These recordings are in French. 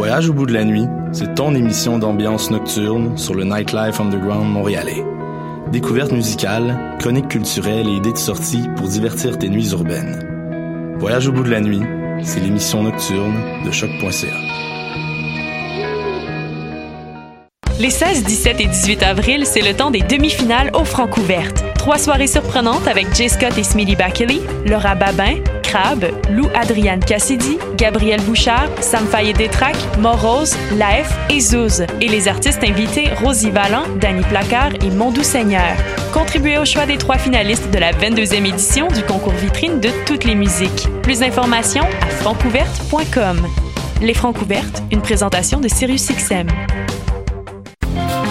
Voyage au bout de la nuit, c'est ton émission d'ambiance nocturne sur le Nightlife Underground montréalais. Découvertes musicales, chroniques culturelles et idées de sortie pour divertir tes nuits urbaines. Voyage au bout de la nuit, c'est l'émission nocturne de choc.ca. Les 16, 17 et 18 avril, c'est le temps des demi-finales aux Francouvertes. Trois soirées surprenantes avec Jay Scott et Smitty Bakley, Laura Babin, Lou Adriane Cassidy, Gabriel Bouchard, Sam Fayet Détrac, Morose, Laef et Zouz. Et les artistes invités Rosie Vallant, Danny Placard et Mondou Seigneur. Contribuez au choix des trois finalistes de la 22e édition du concours vitrine de toutes les musiques. Plus d'informations à francouverte.com. Les Francouvertes, une présentation de SiriusXM.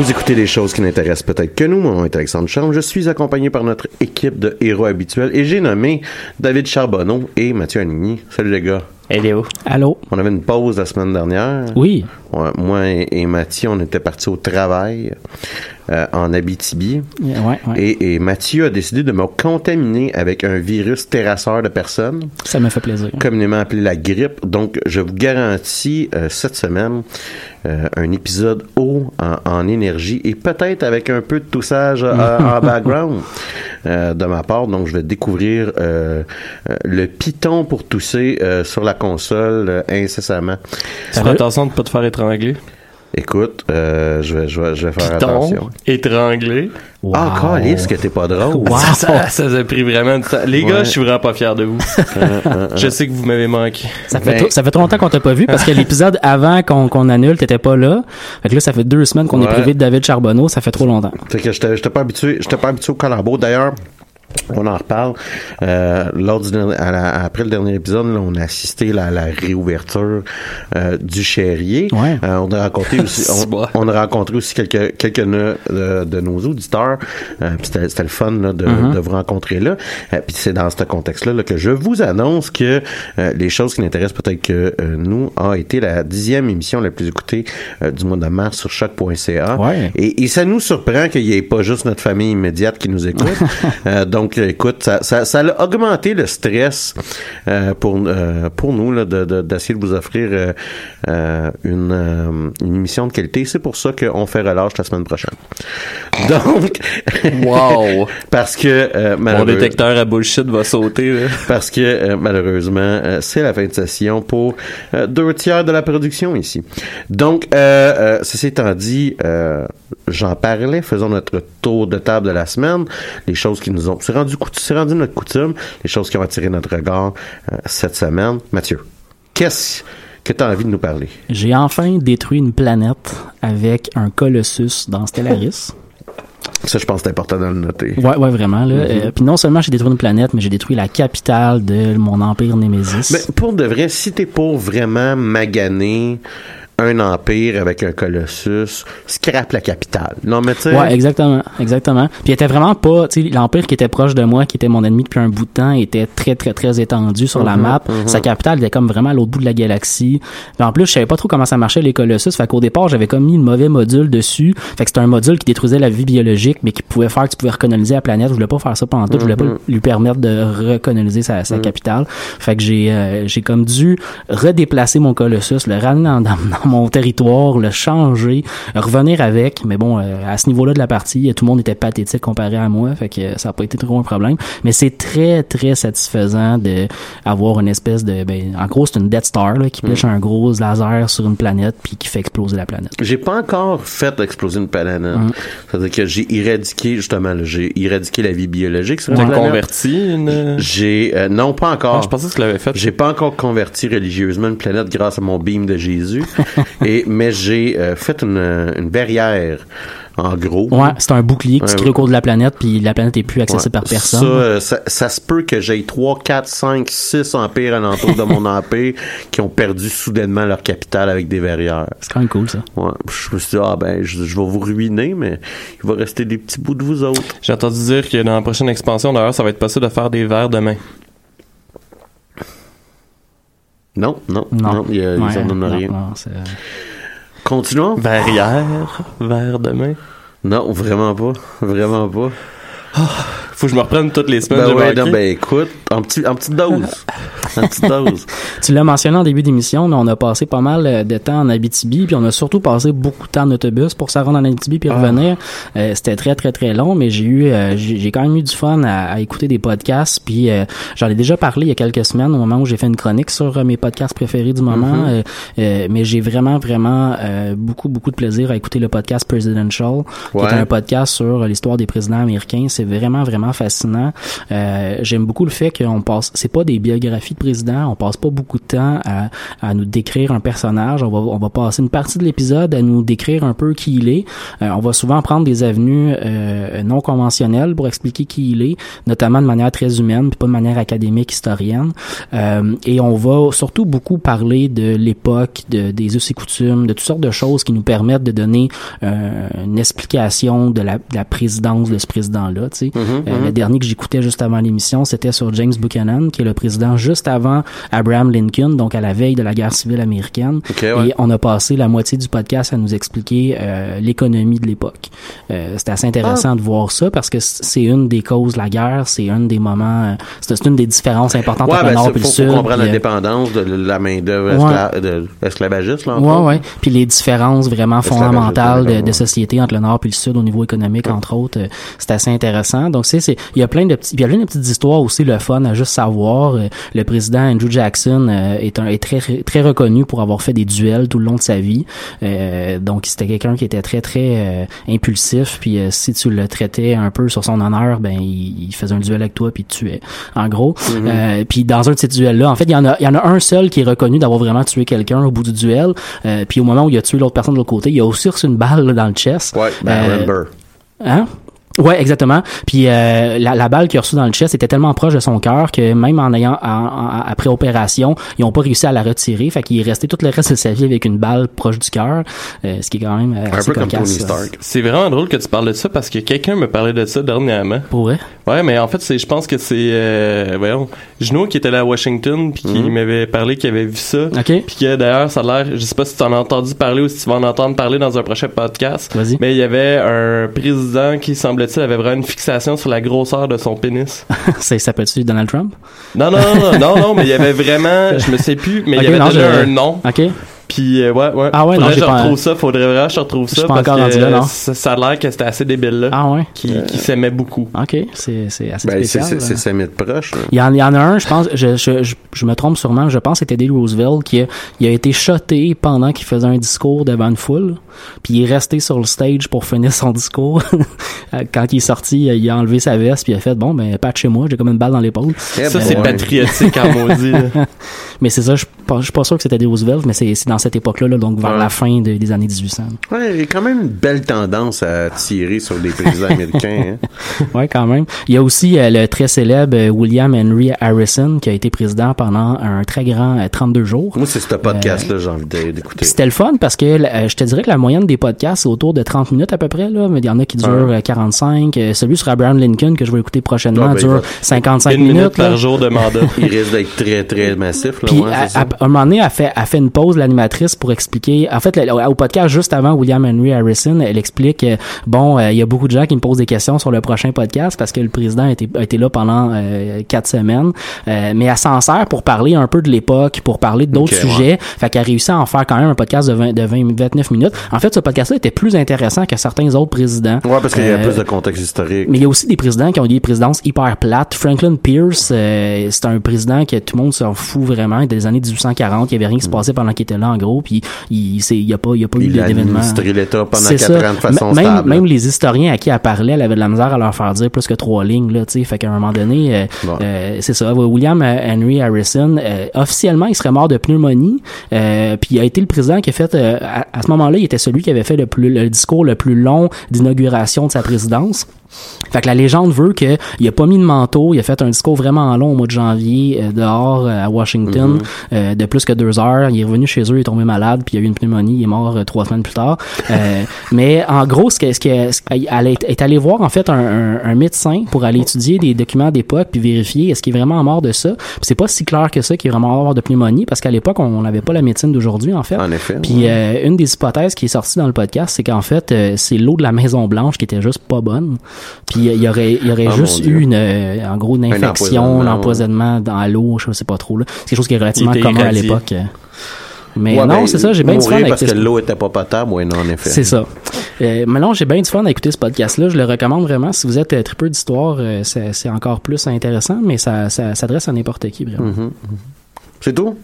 Vous écoutez des choses qui n'intéressent peut-être que nous. Mon nom est Alexandre Charme. Je suis accompagné par notre équipe de héros habituels et j'ai nommé David Charbonneau et Mathieu Anigny. Salut les gars. Hello. Allô? On avait une pause la semaine dernière. Oui. Ouais, moi et, et Mathieu, on était partis au travail euh, en Abitibi. Ouais, ouais. Et, et Mathieu a décidé de me contaminer avec un virus terrasseur de personnes. Ça me fait plaisir. Communément appelé la grippe. Donc, je vous garantis euh, cette semaine euh, un épisode haut en, en énergie et peut-être avec un peu de toussage euh, en background euh, de ma part. Donc, je vais découvrir euh, euh, le piton pour tousser euh, sur la console euh, incessamment. Fais attention de pas te faire étrangler. Écoute, euh, je, vais, je, vais, je vais faire Piton, attention. étranglé. Ah, calisse que t'es pas drôle. Ça, ça, ça a pris vraiment du temps. Les gars, Ouais. je suis vraiment pas fier de vous. je sais que vous m'avez manqué. Ça fait, Ben- trop, ça fait trop longtemps qu'on t'a pas vu parce que l'épisode avant qu'on qu'on annule, t'étais pas là. Fait que là, ça fait deux semaines qu'on est privé de David Charbonneau. Ça fait trop longtemps. Fait que j'étais j'étais pas habitué, j'étais pas habitué au collabo. D'ailleurs, on en reparle. Euh, lors du dernier- à la- après le dernier épisode, là, on a assisté là, à la réouverture euh, du Chérier. Ouais. Euh, on a rencontré aussi, on, on a rencontré aussi quelques quelques de, de nos auditeurs. Euh, c'était c'était le fun là, de, Mm-hmm. de vous rencontrer là. Euh, puis c'est dans ce contexte-là là, que je vous annonce que euh, les choses qui n'intéressent peut-être que euh, nous a été la dixième émission la plus écoutée euh, du mois de mars sur choc.ca. Ouais. Et, et ça nous surprend qu'il n'y ait pas juste notre famille immédiate qui nous écoute. donc, euh, écoute, ça, ça, ça a augmenté le stress euh, pour euh, pour nous là, de, de- d'essayer de vous offrir euh, une, euh, une émission de qualité. C'est pour ça qu'on fait relâche la semaine prochaine. Donc, Wow. parce que euh, Mon détecteur à bullshit va sauter. Là. parce que euh, malheureusement, euh, c'est la fin de session pour deux tiers de la production ici. Donc, euh, euh, ceci étant dit, euh, j'en parlais, faisons notre tour de table de la semaine, les choses qui nous ont... C'est rendu, c'est rendu notre coutume, les choses qui ont attiré notre regard euh, cette semaine. Mathieu, qu'est-ce que tu as envie de nous parler? J'ai enfin détruit une planète avec un Colossus dans Stellaris. Ça, je pense que c'est important de le noter. Ouais, ouais, vraiment. Là. Mm-hmm. Euh, puis non seulement j'ai détruit une planète, mais j'ai détruit la capitale de mon empire Némésis. Mais pour de vrai, si t'es pour vraiment maganer un empire avec un colossus, scrape la capitale. Non, mais tu sais. Ouais, exactement, exactement. Puis il était vraiment pas, tu sais, l'empire qui était proche de moi, qui était mon ennemi depuis un bout de temps, était très très très étendu sur la Mhm, map. mhm. Sa capitale était comme vraiment à l'autre bout de la galaxie. Puis en plus, je savais pas trop comment ça marchait les colossus. Fait qu'au départ, j'avais comme mis le mauvais module dessus. Fait que c'était un module qui détruisait la vie biologique, mais qui pouvait faire que tu pouvais recoloniser la planète. Je voulais pas faire ça pendant tout. Je voulais Mhm. pas lui permettre de recoloniser sa, sa capitale. Fait que j'ai euh, j'ai comme dû redéplacer mon colossus, le ramener dans, dans, dans mon territoire, le changer, revenir avec. Mais bon, euh, à ce niveau-là de la partie, tout le monde était pathétique comparé à moi, fait que ça a pas été trop un problème. Mais c'est très très satisfaisant de avoir une espèce de, ben, en gros c'est une Death Star là, qui pêche un gros laser sur une planète puis qui fait exploser la planète. J'ai pas encore fait exploser une planète. Mm. C'est-à-dire que j'ai éradiqué, justement, j'ai éradiqué la vie biologique sur une planète. converti une. J'ai, euh, non, pas encore. Ah, je pensais que tu l'avais fait. J'ai pas encore converti religieusement une planète grâce à mon beam de Jésus. et, mais j'ai euh, fait une, une barrière, en gros. Ouais, c'est un bouclier qui se Ouais. crée au cours de la planète puis la planète est plus accessible Ouais. par personne. Ça, euh, ça, ça se peut que j'ai 3, 4, 5, 6 empires alentour de mon empire qui ont perdu soudainement leur capitale avec des verrières. C'est quand même cool ça. Ouais. Je me suis dit, ah ben, je, je vais vous ruiner, mais il va rester des petits bouts de vous autres. J'ai entendu dire que dans la prochaine expansion, d'ailleurs, ça va être possible de faire des verres de main. Non, non, Non. non, il a, ils Ouais, en donnent non, rien. non, c'est- Continuons? Verrière, verre de main. Non, vraiment pas. Vraiment pas. Faut que je me reprenne toutes les semaines. Ben ouais, non, ben écoute, en, petit, en petite dose. en petite dose. Tu l'as mentionné en début d'émission, mais on a passé pas mal euh, de temps en Abitibi, puis on a surtout passé beaucoup de temps en autobus pour se rendre en Abitibi puis revenir. Euh, C'était très très très long, mais j'ai eu, euh, j'ai j'ai quand même eu du fun à, à écouter des podcasts. Puis euh, j'en ai déjà parlé il y a quelques semaines au moment où j'ai fait une chronique sur euh, mes podcasts préférés du moment. Mhm. Euh, euh, mais j'ai vraiment vraiment euh, beaucoup beaucoup de plaisir à écouter le podcast Presidential, qui Ouais. est un podcast sur l'histoire des présidents américains. C'est vraiment vraiment fascinant. Euh, J'aime beaucoup le fait qu'on passe, c'est pas des biographies de présidents, on passe pas beaucoup de temps à, à nous décrire un personnage. On va, on va passer une partie de l'épisode à nous décrire un peu qui il est. Euh, on va souvent prendre des avenues euh, non conventionnelles pour expliquer qui il est, notamment de manière très humaine, puis pas de manière académique historienne. Euh, et on va surtout beaucoup parler de l'époque, de, des us et coutumes, de toutes sortes de choses qui nous permettent de donner une explication de la, de la présidence de ce président-là. tu le dernier que j'écoutais juste avant l'émission, c'était sur James Buchanan, qui est le président juste avant Abraham Lincoln, donc à la veille de la guerre civile américaine. Ok, ouais. Et on a passé la moitié du podcast à nous expliquer euh, l'économie de l'époque. Euh, C'était assez Ah. intéressant de voir ça parce que c'est une des causes de la guerre, c'est un des moments, euh, c'est une des différences importantes Ouais, entre ben, le Nord c'est- et le Sud. faut comprendre puis, la euh, de la main-d'œuvre Ouais. escla- de l'esclavagiste, là, Ouais, ouais. Puis les différences vraiment Esclavagiste, fondamentales de, de ouais. société entre le Nord et le Sud au niveau économique, entre autres, euh, c'est assez intéressant. Donc, c'est, c'est, il y a plein de petits, il y a plein de petites histoires aussi, le fun à juste savoir. Euh, Le président Andrew Jackson euh, est un, est très, très reconnu pour avoir fait des duels tout le long de sa vie. Euh, donc, c'était quelqu'un qui était très, très impulsif. Puis, si tu le traitais un peu sur son honneur, ben, il, il faisait un duel avec toi puis il te tuait. En gros. Euh, puis, dans un de ces duels-là, en fait, il y en a, il y en a un seul qui est reconnu d'avoir vraiment tué quelqu'un au bout du duel. Puis, au moment où il a tué l'autre personne de l'autre côté, il a aussi reçu une balle là, dans le chest. Ouais, ben. Hein? Ouais, exactement. Puis euh, la, la balle qu'il a reçue dans le chest était tellement proche de son cœur que même en ayant en- en- après opération, ils ont pas réussi à la retirer. Fait qu'il est resté tout le reste de sa vie avec une balle proche du cœur, euh, ce qui est quand même euh, Un assez peu comme cocasse, Tony ça. Stark. C'est vraiment drôle que tu parles de ça parce que quelqu'un me parlait de ça dernièrement. Pour vrai? Ouais, mais en fait, c'est, je pense que c'est, euh, voyons, Junot qui était là à Washington puis qui Mhm. m'avait parlé qu'il avait vu ça. OK. Puis que d'ailleurs, ça a l'air, je sais pas si tu en as entendu parler ou si tu vas en entendre parler dans un prochain podcast. Vas-y. Mais il y avait un président qui, avait vraiment une fixation sur la grosseur de son pénis. Ça peut-tu Donald Trump? Non, non, non, non, non, mais il y avait vraiment, je me sais plus, mais il y avait déjà un nom. OK. Puis euh, ouais, ouais. Ah ouais, faudrait que je pas- retrouve ça, faudrait vraiment que je retrouve Je ça suis pas parce encore que rendu là, non. ça, ça a l'air que c'était assez débile là, Ah ouais? qui, qui s'aimait beaucoup. OK. C'est c'est assez Ben, c'est, spécial. c'est, proches. là. Il y, en, il y en a un, je pense, je, je, je, je me trompe sûrement, je pense que c'était Teddy Roosevelt qui a, il a été shoté pendant qu'il faisait un discours devant une foule, puis il est resté sur le stage pour finir son discours. Quand il est sorti, il a enlevé sa veste, puis il a fait bon ben pas de chez moi, j'ai comme une balle dans l'épaule. Ça c'est patriotique en maudit. là. Mais c'est ça, je suis pas, je suis pas sûr que c'était Teddy Roosevelt, mais c'est c'est dans cette époque-là, là, donc vers Ouais. la fin de- des années 1800. Ouais, il y a quand même une belle tendance à tirer sur les présidents américains. hein. ouais, quand même. Il y a aussi euh, le très célèbre euh, William Henry Harrison qui a été président pendant un très grand euh, 32 jours. Moi, c'est ce podcast-là que j'ai envie d'é- d'écouter. C'était le fun parce que euh, je te dirais que la moyenne des podcasts c'est autour de 30 minutes à peu près là, mais il y en a qui durent Ouais. euh, 45. Euh, celui sur Abraham Lincoln que je vais écouter prochainement Ah, ben, dure va- 55 Une minute minutes. là. par jour de mandat. Il risque d'être très, très massif. Là, Puis à, un moment donné, elle fait, elle fait une pause l'animatrice pour expliquer. En fait, le- au podcast juste avant William Henry Harrison, elle explique euh, bon, euh, il y a beaucoup de gens qui me posent des questions sur le prochain podcast parce que le président a été, a été là pendant euh, quatre semaines, mais elle s'en sert pour parler un peu de l'époque, pour parler d'autres sujets. Fait qu'elle a réussi à en faire quand même un podcast de 20, de 20 29 minutes. En fait, ce podcast-là était plus intéressant que certains autres présidents. Ouais, parce qu'il y a plus de contexte historique. mais il y a aussi des présidents qui ont eu des présidences hyper plates. Franklin Pierce, c'est un président que tout le monde s'en fout vraiment. Des années 1840, il y avait rien qui se passait pendant qu'il était là, en gros. Puis il, c'est- il y a pas, il y a pas eu Il a d'événement. l'État pendant quatre ans de façon même, stable. même les historiens à qui elle parlait, elle avait de la misère à leur faire dire plus que trois lignes, là, tu sais. Fait qu'à un moment donné, euh, euh, c'est ça. William euh, Henry Harrison, euh, officiellement, il serait mort de pneumonie. Puis il a été le président qui a fait, à, à ce moment-là, il était celui qui avait fait le plus, le discours le plus long d'inauguration de sa présidence. Fait que la légende veut que il a pas mis de manteau, il a fait un discours vraiment long au mois de janvier euh, dehors euh, à Washington Mhm. euh, de plus que deux heures. Il est revenu chez eux, il est tombé malade, puis il a eu une pneumonie, il est mort euh, trois semaines plus tard. Euh, mais en gros, ce qu'elle elle est, est allée voir en fait un, un, un médecin pour aller étudier des documents d'époque puis vérifier est-ce qu'il est vraiment mort de ça. C'est pas si clair que ça qu'il est vraiment mort de pneumonie parce qu'à l'époque on n'avait pas la médecine d'aujourd'hui en fait. En effet. Puis euh, une des hypothèses qui est sortie dans le podcast, c'est qu'en fait, euh, c'est l'eau de la Maison Blanche qui était juste pas bonne. Puis euh, il y aurait, il y aurait Ah, juste eu une, euh, en gros, une Un infection, empoisonnement, un empoisonnement dans l'eau, je sais pas trop. là. C'est quelque chose qui est relativement commun à l'époque. euh. Mais Ouais, non, ben, c'est ça, j'ai bien du fun à parce que l'eau était pas potable, oui, non, en effet. C'est ça. Euh, mais non, j'ai bien du fun à écouter ce podcast-là. Je le recommande vraiment. Si vous êtes euh, tripeux d'histoire, euh, c'est encore plus intéressant, mais ça, ça s'adresse à n'importe qui, vraiment. Mhm. C'est tout?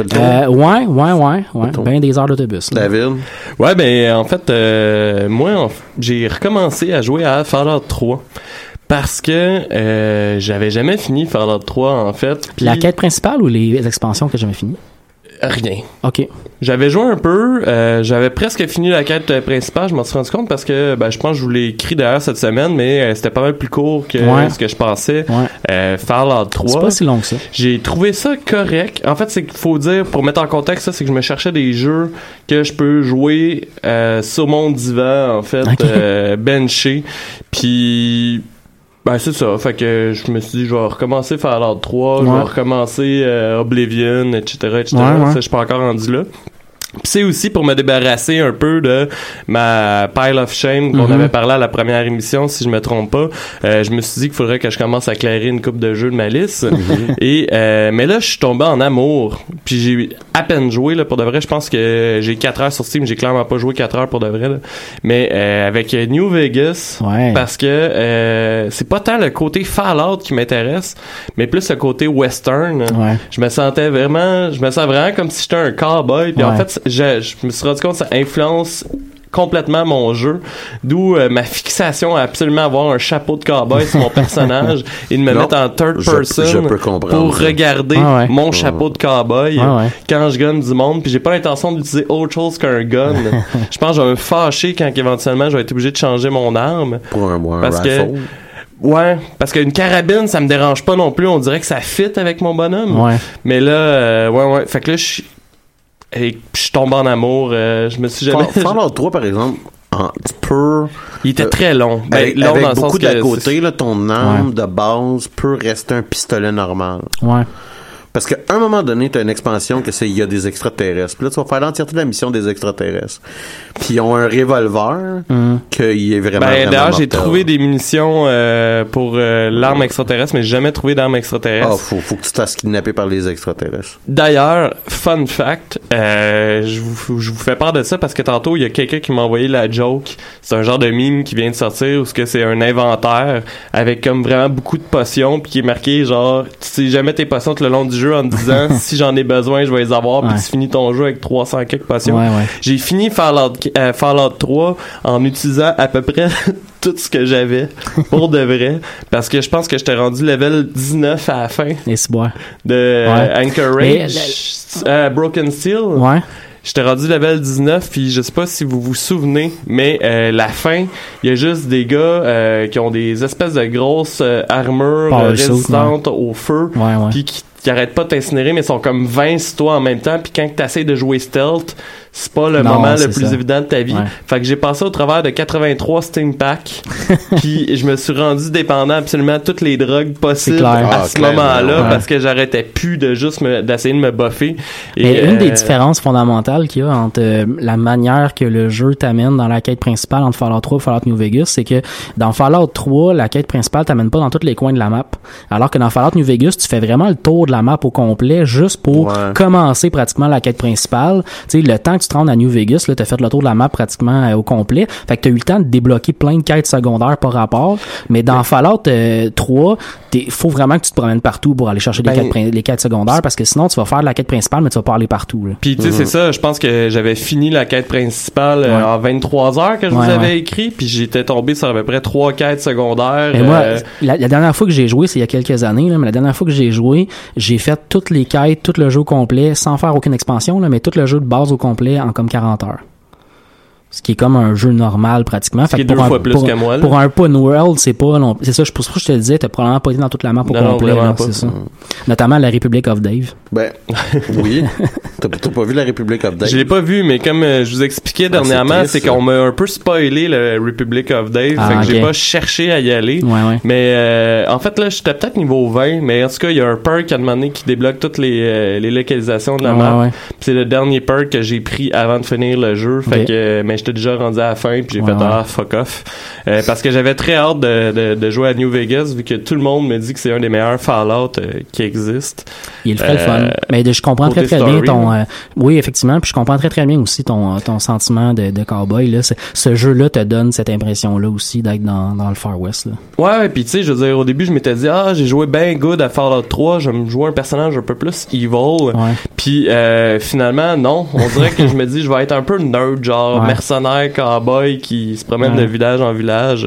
Euh, ouais, ouais, ouais, ouais. Ben des heures d'autobus. David? Ouais, ben en fait, euh, moi, j'ai recommencé à jouer à Fallout 3 parce que euh, j'avais jamais fini Fallout 3 en fait. Puis la quête principale ou les expansions que j'ai jamais fini? Rien. OK. J'avais joué un peu, euh, j'avais presque fini la quête euh, principale, je m'en suis rendu compte parce que ben, je pense que je vous l'ai écrit d'ailleurs cette semaine, mais euh, c'était pas mal plus court que Ouais. ce que je pensais. Ouais. Euh, Fallout 3. C'est pas si long que ça. J'ai trouvé ça correct. En fait, c'est qu'il faut dire, pour mettre en contexte ça, c'est que je me cherchais des jeux que je peux jouer sur mon divan, en fait, benché. Puis, ben c'est ça. Fait que je me suis dit, je vais recommencer Fallout 3, je vais recommencer euh, Oblivion, etc., etc. Ouais, ouais. Ça, je suis pas encore rendu là. C'est aussi pour me débarrasser un peu de ma pile of shame qu'on Mhm. avait parlé à la première émission, si je me trompe pas. Euh, je me suis dit qu'il faudrait que je commence à clairer une coupe de jeux de ma liste. Et euh, mais là, je suis tombé en amour. Puis j'ai à peine joué là pour de vrai. Je pense que j'ai 4 heures sur Steam. J'ai clairement pas joué 4 heures pour de vrai. là. Mais euh, avec New Vegas, Ouais. parce que euh, c'est pas tant le côté Fallout qui m'intéresse, mais plus le côté western. Ouais. Je me sentais vraiment, je me sens vraiment comme si j'étais un cowboy. Puis en fait, je, je me suis rendu compte que ça influence complètement mon jeu, d'où euh, ma fixation à absolument avoir un chapeau de cowboy sur mon personnage et de me Non, mettre en third je- person je peux comprendre pour regarder Ah ouais. mon chapeau de cowboy ouais. quand je gunne du monde puis j'ai pas l'intention d'utiliser autre chose qu'un gun. je pense que je vais me fâcher quand éventuellement je vais être obligé de changer mon arme. Pour un, un Parce que- rifle. Ouais, parce qu'une carabine, ça me dérange pas non plus. On dirait que ça fit avec mon bonhomme. Ouais. Mais là, euh, ouais, ouais. Fait que là, je suis. Et je tombe en amour. euh, je me suis jamais. Fall- Fallout 3, par exemple, en, tu peux... Il était euh, très long. Ben, avec long avec dans beaucoup c'est- côté, là, ton arme de base peut rester un pistolet normal. Ouais. Parce qu'à un moment donné, tu as une expansion que c'est il y a des extraterrestres. Puis là, tu vas faire l'entièreté de la mission des extraterrestres. Puis ils ont un revolver Mhm. qu'il est vraiment. Ben, vraiment d'ailleurs, j'ai trouvé des munitions euh, pour euh, l'arme extraterrestre, mais j'ai jamais trouvé d'arme extraterrestre. Ah, faut, faut que tu te fasses kidnapper par les extraterrestres. D'ailleurs, fun fact, euh, je, vous, je vous fais part de ça parce que tantôt, il y a quelqu'un qui m'a envoyé la joke. C'est un genre de mime qui vient de sortir où ce que c'est un inventaire avec comme vraiment beaucoup de potions puis qui est marqué genre, tu sais jamais tes potions tout le long du jeu en te disant si j'en ai besoin, je vais les avoir puis tu finis ton jeu avec 300 quelques ouais. J'ai fini Fallout, euh, Fallout 3 en utilisant à peu près tout ce que j'avais pour de vrai parce que je pense que j'étais rendu level 19 à la fin Et de Ouais. Anchorage, Mais euh, Broken Steel. Ouais. j'étais rendu level 19 puis je sais pas si vous vous souvenez mais euh, la fin il y a juste des gars euh, qui ont des espèces de grosses euh, armures euh, résistantes au feu puis qui, qui arrêtent pas de t'incinérer mais sont comme 20 sur toi en même temps puis quand t'essayes de jouer stealth c'est pas le Non, moment le plus ça. évident de ta vie Ouais. fait que j'ai passé au travers de 83 Steam Packs puis je me suis rendu dépendant absolument de toutes les drogues possibles à Ah, ce moment-là ouais. parce que j'arrêtais plus de juste d'essayer de me buffer Et, Mais une des euh, différences fondamentales qu'il y a entre euh, la manière que le jeu t'amène dans la quête principale entre Fallout 3 et Fallout New Vegas, c'est que dans Fallout 3, la quête principale t'amène pas dans tous les coins de la map. Alors que dans Fallout New Vegas, tu fais vraiment le tour de la map au complet juste pour Ouais. commencer pratiquement la quête principale. Tu sais, le temps que tu te rendes à New Vegas, là, t'as fait le tour de la map pratiquement euh, au complet. Fait que t'as eu le temps de débloquer plein de quêtes secondaires par rapport. Mais dans Fallout euh, 3, il faut vraiment que tu te promènes partout pour aller chercher les, Ben, quêtes, les quêtes secondaires parce que sinon tu vas faire la quête principale mais tu vas pas aller partout. Là. Puis tu sais, c'est ça, je pense que j'avais fini la quête principale euh, Ouais. en 23 heures que je Ouais, vous avais écrit, puis j'étais tombé sur à peu près trois quêtes secondaires. Mais moi, euh, la, la dernière fois que j'ai joué, c'est il y a quelques années, là, mais la dernière fois que j'ai joué, j'ai fait toutes les quêtes, tout le jeu au complet, sans faire aucune expansion, là, mais tout le jeu de base au complet en comme 40 heures. Ce qui est comme un jeu normal pratiquement. Ce qui est pour deux un, fois plus pour, que moi, là. Pour un open world, c'est pas non, c'est ça, je- pour ça que je te le disais, t'as probablement pas été dans toute la map au Non, non, complet, c'est ça. Notamment la République of Dave. Ben, oui. T'as pas vu la République of Dave? Je l'ai pas vu, mais comme euh, je vous expliquais dernièrement, Ah, triste, c'est qu'on m'a un peu spoilé le Republic of Dave, Ah, fait que j'ai pas cherché à y aller. Ouais, ouais. Mais euh, en fait là, j'étais peut-être niveau 20, mais en tout cas, il y a un perk à un moment donné qui débloque toutes les, euh, les localisations de la Ouais, map. C'est le dernier perk que j'ai pris avant de finir le jeu. Fait que, euh, mais j'étais déjà rendu à la fin, puis j'ai Ouais, fait ouais. ah fuck off, Euh, parce que j'avais très hâte de, de, de jouer à New Vegas vu que tout le monde me dit que c'est un des meilleurs Fallout euh, qui existe. Il est très le Euh, fun. Mais de- je comprends très très bien ton. oui, effectivement. Puis je comprends très très bien aussi ton ton sentiment de, de cowboy là. Ce jeu-là te donne cette impression-là aussi d'être dans, dans le Far West. Là. Ouais, puis tu sais, je veux dire, au début, je m'étais dit, ah, j'ai joué ben good à Fallout 3, je vais me jouer un personnage un peu plus evil. Puis finalement, non. On dirait que je me dis, je vais être un peu nerd, genre Ouais. Mercenaire, cowboy qui se promène Ouais. de village en village.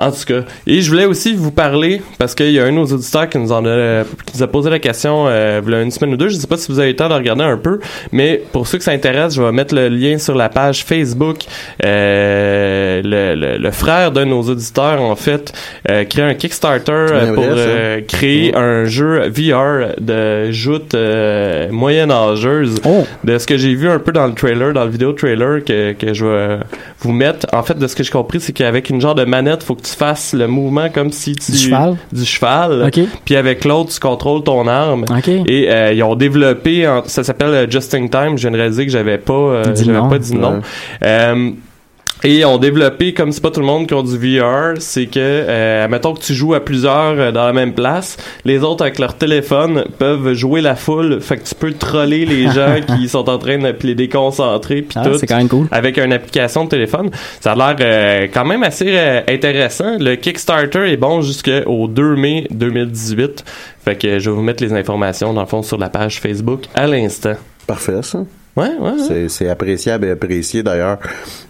En tout cas. Et je voulais aussi vous parler, parce qu'il y a un de nos auditeurs qui nous, en a, qui nous a posé la question euh, il y a une semaine ou deux. Je sais pas si vous avez eu le temps de regarder un peu, mais pour ceux que ça intéresse, je vais mettre le lien sur la page Facebook. Euh, le, le, le frère d'un de nos auditeurs, en fait, euh, crée un Kickstarter euh, pour vrai, euh, créer un jeu VR de joute euh, moyenâgeuse Oh. de ce que j'ai vu un peu dans le trailer, dans le vidéo trailer que, que je vais vous mettre. En fait, de ce que j'ai compris, c'est qu'avec une genre de manette, faut que tu fasses le mouvement comme si tu Du cheval? du cheval. Ok. Puis avec l'autre, tu contrôles ton arme. Ok. Et euh, ils ont développé, en- ça s'appelle euh, Just in Time. Je viens de réaliser que j'avais pas, euh, j'avais pas dit non. Ouais. Et ont développé, comme c'est pas tout le monde qui ont du VR, c'est que, euh, mettons que tu joues à plusieurs euh, dans la même place, les autres avec leur téléphone peuvent jouer la foule, fait que tu peux troller les gens qui sont en train de les déconcentrer puis Ah, tout c'est quand même cool. avec une application de téléphone. Ça a l'air euh, quand même assez euh, intéressant. Le Kickstarter est bon jusqu'au 2 mai 2018. Fait que je vais vous mettre les informations dans le fond sur la page Facebook à l'instant. Parfait, ça. Ouais, ouais. ouais. C'est- appréciable et apprécié d'ailleurs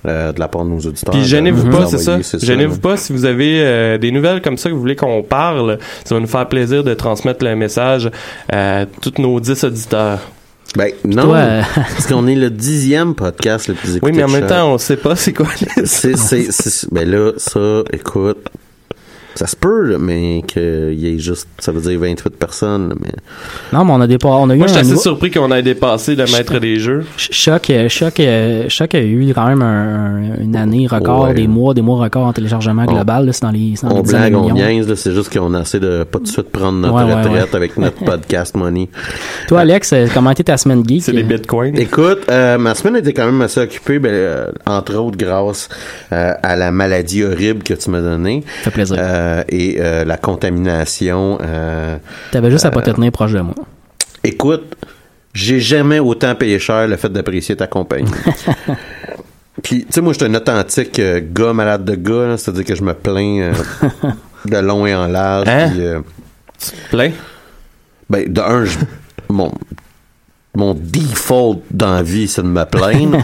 euh, de la part de nos auditeurs. Puis gênez-vous pas, c'est ça. Gênez-vous pas si vous avez euh, des nouvelles comme ça que vous voulez qu'on parle. Ça va nous faire plaisir de transmettre le message à tous nos 10 auditeurs. Ben non, Toi, euh, parce qu'on est le dixième podcast le plus écouté. Oui, mais en même temps, on sait pas c'est quoi. les- c'est, c'est, c'est- ben là, ça, écoute, ça se peut, là, mais qu'il y ait juste, ça veut dire 28 personnes, mais non, mais on a des on a eu Moi, je suis assez nouveau- surpris qu'on ait dépassé le maître des jeux. Choc, euh, Choc, euh, Choc a eu quand même un- un- une année record, Ouais. des mois, des mois record en téléchargement global. là, C'est dans les, dans on les blague, on niaise, là, c'est juste qu'on essaie de pas tout de suite prendre notre Ouais, retraite ouais. avec notre podcast money. Toi, Alex, euh, comment était ta semaine geek? C'est des bitcoins. Écoute, euh, ma semaine était quand même assez occupée, ben, euh, entre autres grâce euh, à la maladie horrible que tu m'as donnée Ça fait plaisir. Euh, et euh, la contamination. euh, T'avais juste à pas te tenir proche de moi. Écoute, j'ai jamais autant payé cher le fait d'apprécier ta compagnie. Puis, tu sais, moi, je suis un authentique euh, gars malade de gars, c'est-à-dire que je me plains euh, de long et en large. Hein? euh, Plein. ben, de un, je, bon, mon default d'envie, c'est de me plaindre.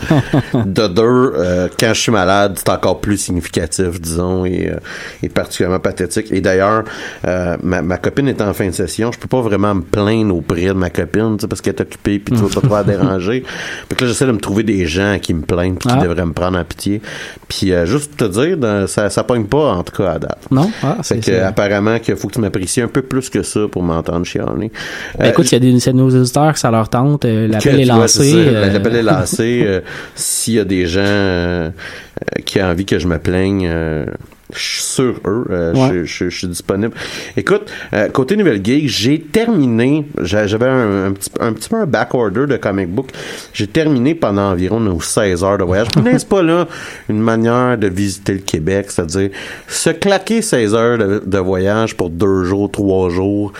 de deux, euh, quand je suis malade, c'est encore plus significatif, disons, et, euh, et particulièrement pathétique. Et d'ailleurs, euh, ma, ma copine est en fin de session, je peux pas vraiment me plaindre auprès de ma copine, tu sais, parce qu'elle est occupée, puis tu vas pas trop la déranger. Puis là, j'essaie de me trouver des gens qui me plaignent, puis qui Ah. devraient me prendre en pitié. Puis euh, juste te dire, dans- ça, ça pogne pas, en tout cas, à date. Non? Ah, Fait c'est que, apparemment, qu'il faut que tu m'apprécies un peu plus que ça pour m'entendre chialer. Ben, Euh, écoute, s'il y a des de nos auditeurs que ça leur tente, euh, l'appel que, est lancé. euh, L'appel est lancé. euh, S'il y a des gens euh, euh, qui ont envie que je me plaigne, euh, je suis sur eux. euh, Ouais. je, je- je suis disponible. Écoute, euh, côté nouvelle gig, j'ai terminé. j'a- J'avais un, un petit, un petit peu un backorder de comic book. J'ai terminé pendant environ nos 16 heures de voyage. N'est-ce pas là une manière de visiter le Québec, c'est-à-dire se claquer 16 heures de, de voyage pour deux jours, trois jours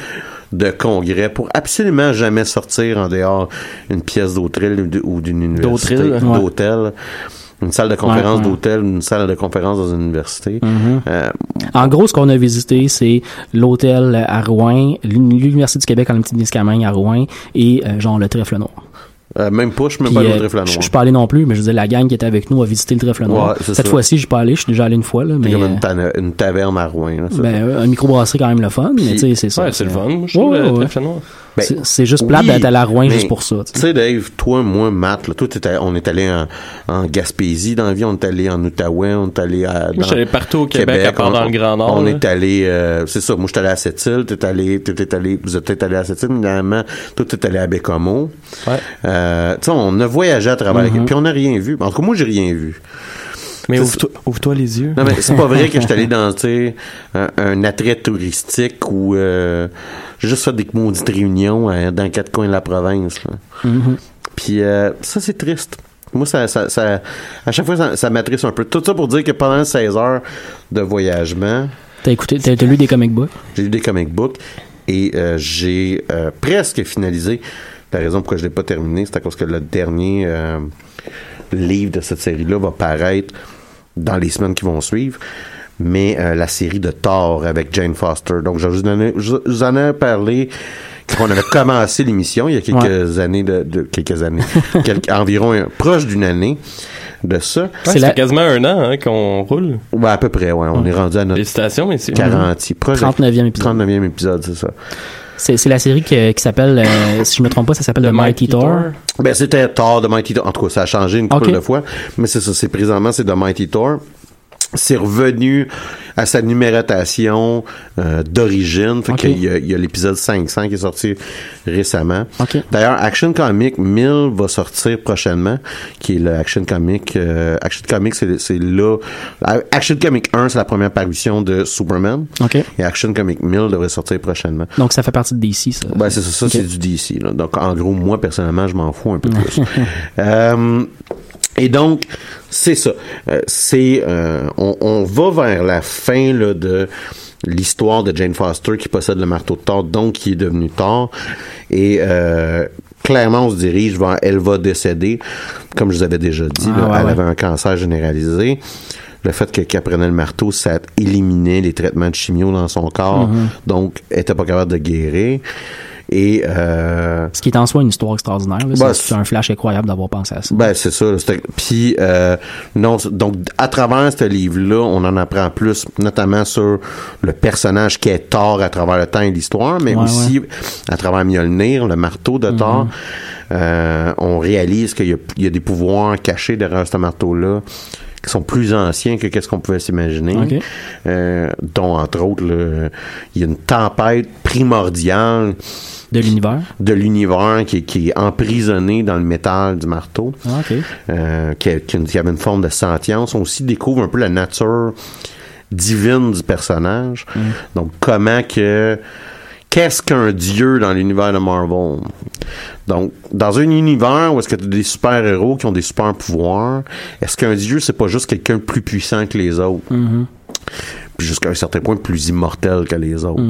de congrès pour absolument jamais sortir en dehors une pièce d'hôtel ou d'une université D'hôtel, ouais. une salle de conférence Ouais, ouais. d'hôtel une salle de conférence dans une université Mhm. Euh, En gros, ce qu'on a visité, c'est l'hôtel à Rouen, l'Uni- l'Université du Québec en Témiscamingue à Rouen et euh, genre le trèfle noir. Euh, même pas je suis même Puis, pas allé au euh, Trèfle je Noir. je suis pas allé non plus, mais je veux dire, la gang qui était avec nous a visité le trèfle noir. Ouais, c'est Cette fois-ci, je suis pas allé, je suis déjà allé une fois, là, C'est mais comme euh, une, ta- une taverne à Rouen là, ben, euh, un microbrasserie quand même le fun, mais tu sais, c'est ça. Ouais, c'est le fun. Moi, je trouve Ouais, le trèfle noir. Ben, C'est- juste plate oui, d'être à Rouen mais, juste pour ça. tu Tu sais. Dave, toi, moi, Matt, là, toi, t'étais- on est allé en, en Gaspésie dans la vie, on est allé en Outaouais, on est allé à. Moi, dans je suis allé partout au Québec, à part on- dans le Grand Nord. On là. est allé, euh, c'est ça, moi, j'étais allé à Sept-Îles, t'es allé, t'étais allé, vous êtes peut-être allé à Sept-Îles, évidemment, toi, t'es allé à Bécomo. Ouais. Euh, tu sais, on a voyagé à travers, Mm-hmm. puis on n'a rien vu. En tout cas, moi, j'ai rien vu. Mais ouvre-toi les yeux. Non, mais c'est pas vrai que je suis allé dans, un, un attrait touristique où euh, juste fait des maudites réunions euh, dans quatre coins de la province. là. Mhm. Puis euh, ça, c'est triste. Moi, ça, ça, ça- à chaque fois, ça, ça m'attriste un peu. Tout ça pour dire que pendant 16 heures de voyagement, T'as écouté, t'as lu des comic books? j'ai lu des comic books et euh, j'ai euh, presque finalisé. La raison pourquoi je l'ai pas terminé, c'est à cause que le dernier euh, livre de cette série-là va paraître dans les semaines qui vont suivre. Mais euh, la série de Thor avec Jane Foster. Donc, je vous en ai, je vous en ai parlé quand on avait commencé l'émission il y a quelques années de, de- quelques années, quelques- environ un- proche d'une année de ça. Ouais, C'est la- quasiment un an hein, qu'on roule. Ouais, à peu près, ouais. On est rendu à notre Félicitations, messieurs. 40, proche de- 39e épisode. 39e épisode, c'est ça. C'est la série qui s'appelle, euh, si je me trompe pas, ça s'appelle The Mighty Thor. Ben, c'était Thor de Mighty Thor. En tout cas, ça a changé une couple Ok. de fois. Mais c'est ça, c'est présentement, c'est de Mighty Thor. C'est revenu à sa numérotation euh, d'origine. Fait Ok. qu'il y a, il y a l'épisode 500 qui est sorti récemment. D'ailleurs, Action Comic 1000 va sortir prochainement, qui est le Action Comic. euh, Action Comic, c'est là. Action Comic 1, c'est la première parution de Superman. OK. Et Action Comic 1000 devrait sortir prochainement. Donc, ça fait partie de DC, ça. Ben, c'est ça, c'est du DC. là. Donc, en gros, moi, personnellement, je m'en fous un peu plus. Euh, et donc, c'est ça. Euh, c'est, euh, on, on va vers la fin là, de l'histoire de Jane Foster qui possède le marteau de Thor, donc qui est devenu Thor. Et euh, clairement, on se dirige vers elle va décéder. Comme je vous avais déjà dit, Ah, là, ouais, elle ouais. avait un cancer généralisé. Le fait que- qu'elle prenait le marteau, ça éliminait les traitements de chimio dans son corps. Mhm. Donc, elle était pas capable de guérir. Et euh, Ce qui est en soi une histoire extraordinaire. Ben, c'est un flash incroyable d'avoir pensé à ça. ben c'est ça. Puis euh, non, donc à travers ce livre-là, on en apprend plus, notamment sur le personnage qui est Thor à travers le temps et l'histoire, mais Ouais, aussi à travers Mjolnir, le marteau de Thor. Euh, on réalise qu'il y, y a des pouvoirs cachés derrière ce marteau-là qui sont plus anciens que qu'est-ce qu'on pouvait s'imaginer. Ok. Euh, dont entre autres, il y a une tempête primordiale De l'univers? de l'univers qui, est- qui est emprisonné dans le métal du marteau, Ah, euh, qui, avait une forme de sentience. On aussi découvre un peu la nature divine du personnage. Donc, comment que... Qu'est-ce qu'un dieu dans l'univers de Marvel? Donc, dans un univers où est-ce que tu as des super-héros qui ont des super-pouvoirs, est-ce qu'un dieu, c'est pas juste quelqu'un de plus puissant que les autres? Puis jusqu'à un certain point, plus immortel que les autres.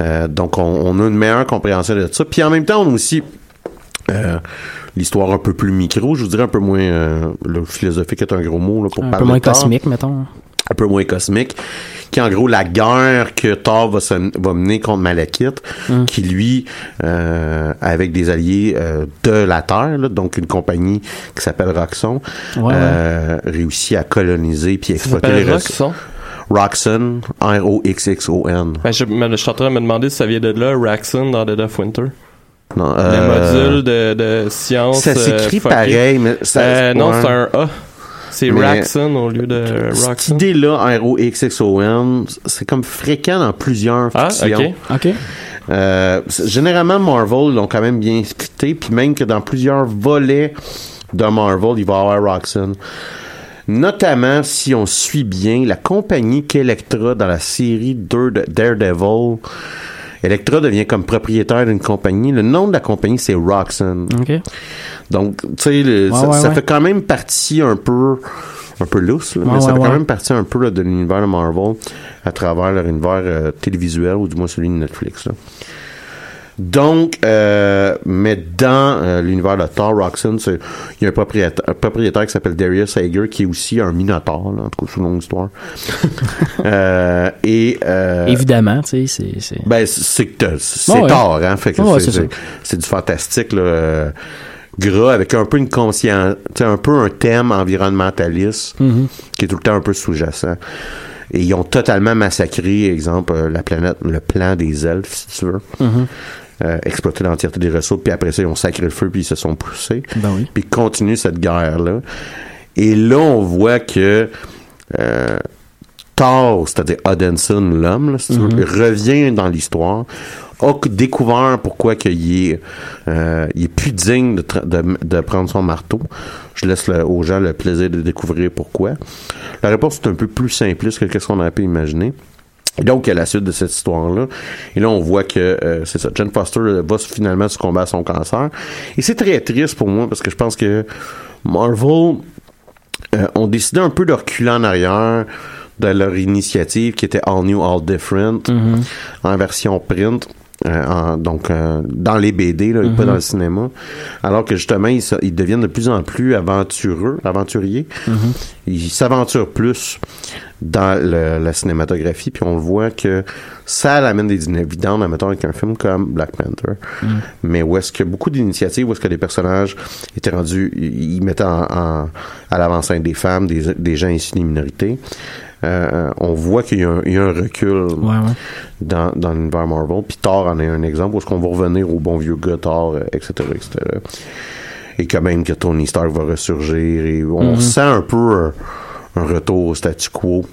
Euh, donc, on, on a une meilleure compréhension de ça. Puis en même temps, on a aussi euh, l'histoire un peu plus micro, je vous dirais un peu moins... Euh, le philosophique est un gros mot là, pour Un parler peu moins cosmique, mettons. un peu moins cosmique, qui est en gros la guerre que Thor va, se, va mener contre Malekith, Mm. qui lui, euh, avec des alliés euh, de la Terre, là, donc une compagnie qui s'appelle Roxxon, Ouais, euh, réussit à coloniser puis exploiter les ressources. Roxxon? Roxxon. Ben, je, me- je suis en train de me demander si ça vient de là, Raxon dans Dead of Winter. Non, Le euh, module de, de science. Ça s'écrit euh, fucké. pareil, mais ça- Euh, non, c'est un A. C'est Raxon au lieu de Cette Roxon. idée-là, R-O-X-X-O-N, c'est comme fréquent dans plusieurs Ah, fictions. ok. OK. Euh, c'est- généralement, Marvel l'ont quand même bien splitté, puis même que dans plusieurs volets de Marvel, il va y avoir Roxxon. Notamment, si on suit bien, la compagnie qu'Electra dans la série 2 de Daredevil, Electra devient comme propriétaire d'une compagnie. Le nom de la compagnie, c'est Roxxon. OK. Donc, tu sais, Ouais, ça, ouais, ça ouais. fait quand même partie un peu, un peu lousse, là, mais ça fait quand même partie un peu là, de l'univers de Marvel à travers leur univers euh, télévisuel ou du moins celui de Netflix. Là. Donc, euh, mais dans euh, l'univers de Thor Roxxon, c'est- il y a un propriétaire, un propriétaire qui s'appelle Darius Hager qui est aussi un minotaure, là, en tout cas, c'est une longue histoire. euh, et euh, Évidemment, tu sais, c'est... c'est- ben, c'est c'est ouais. tard, hein. Fait que c'est- du fantastique, là. euh, gras, avec un peu une conscience, un peu un thème environnementaliste Mhm. qui est tout le temps un peu sous-jacent. Et ils ont totalement massacré, exemple, la planète, le plan des elfes, si tu veux. Mhm. Euh, exploité l'entièreté des ressources, puis après ça, ils ont sacré le feu, puis ils se sont poussés. Ben oui. Puis ils continuent cette guerre-là. Et là, on voit que euh, Thor, c'est-à-dire Odinson, l'homme, si Mhm. revient dans l'histoire, a découvert pourquoi qu'il est, euh, il est plus digne de, tra- de, de prendre son marteau. Je laisse le- aux gens le plaisir de découvrir pourquoi. La réponse est un peu plus simpliste que ce qu'on aurait pu imaginer. Et donc, à la suite de cette histoire-là, et là, on voit que euh, c'est ça, Jen Foster euh, va finalement succomber à son cancer. Et c'est très triste pour moi parce que je pense que Marvel euh, ont décidé un peu de reculer en arrière de leur initiative qui était All New, All Different Mhm. en version print. Euh, en- donc euh, dans les BD là, et pas Mhm. dans le cinéma alors que justement ils, ils deviennent de plus en plus aventureux aventuriers Mhm. ils s'aventurent plus dans le- la cinématographie, puis on le voit que ça l'amène des dividendes, admettons, avec un film comme Black Panther. Mm. Mais où est-ce que beaucoup d'initiatives, où est-ce que les personnages étaient rendus, ils ils mettaient en, en- à l'avant-scène des femmes, des, des gens issus des minorités. Euh, on voit qu'il y, a un- il y a un recul Ouais, ouais. dans, dans l'univers Marvel. Puis Thor en est un exemple où est-ce qu'on va revenir au bon vieux gars Thor, euh, etc., etc. Et quand même que Tony Stark va ressurgir et on Mhm. sent un peu un, un retour au statu quo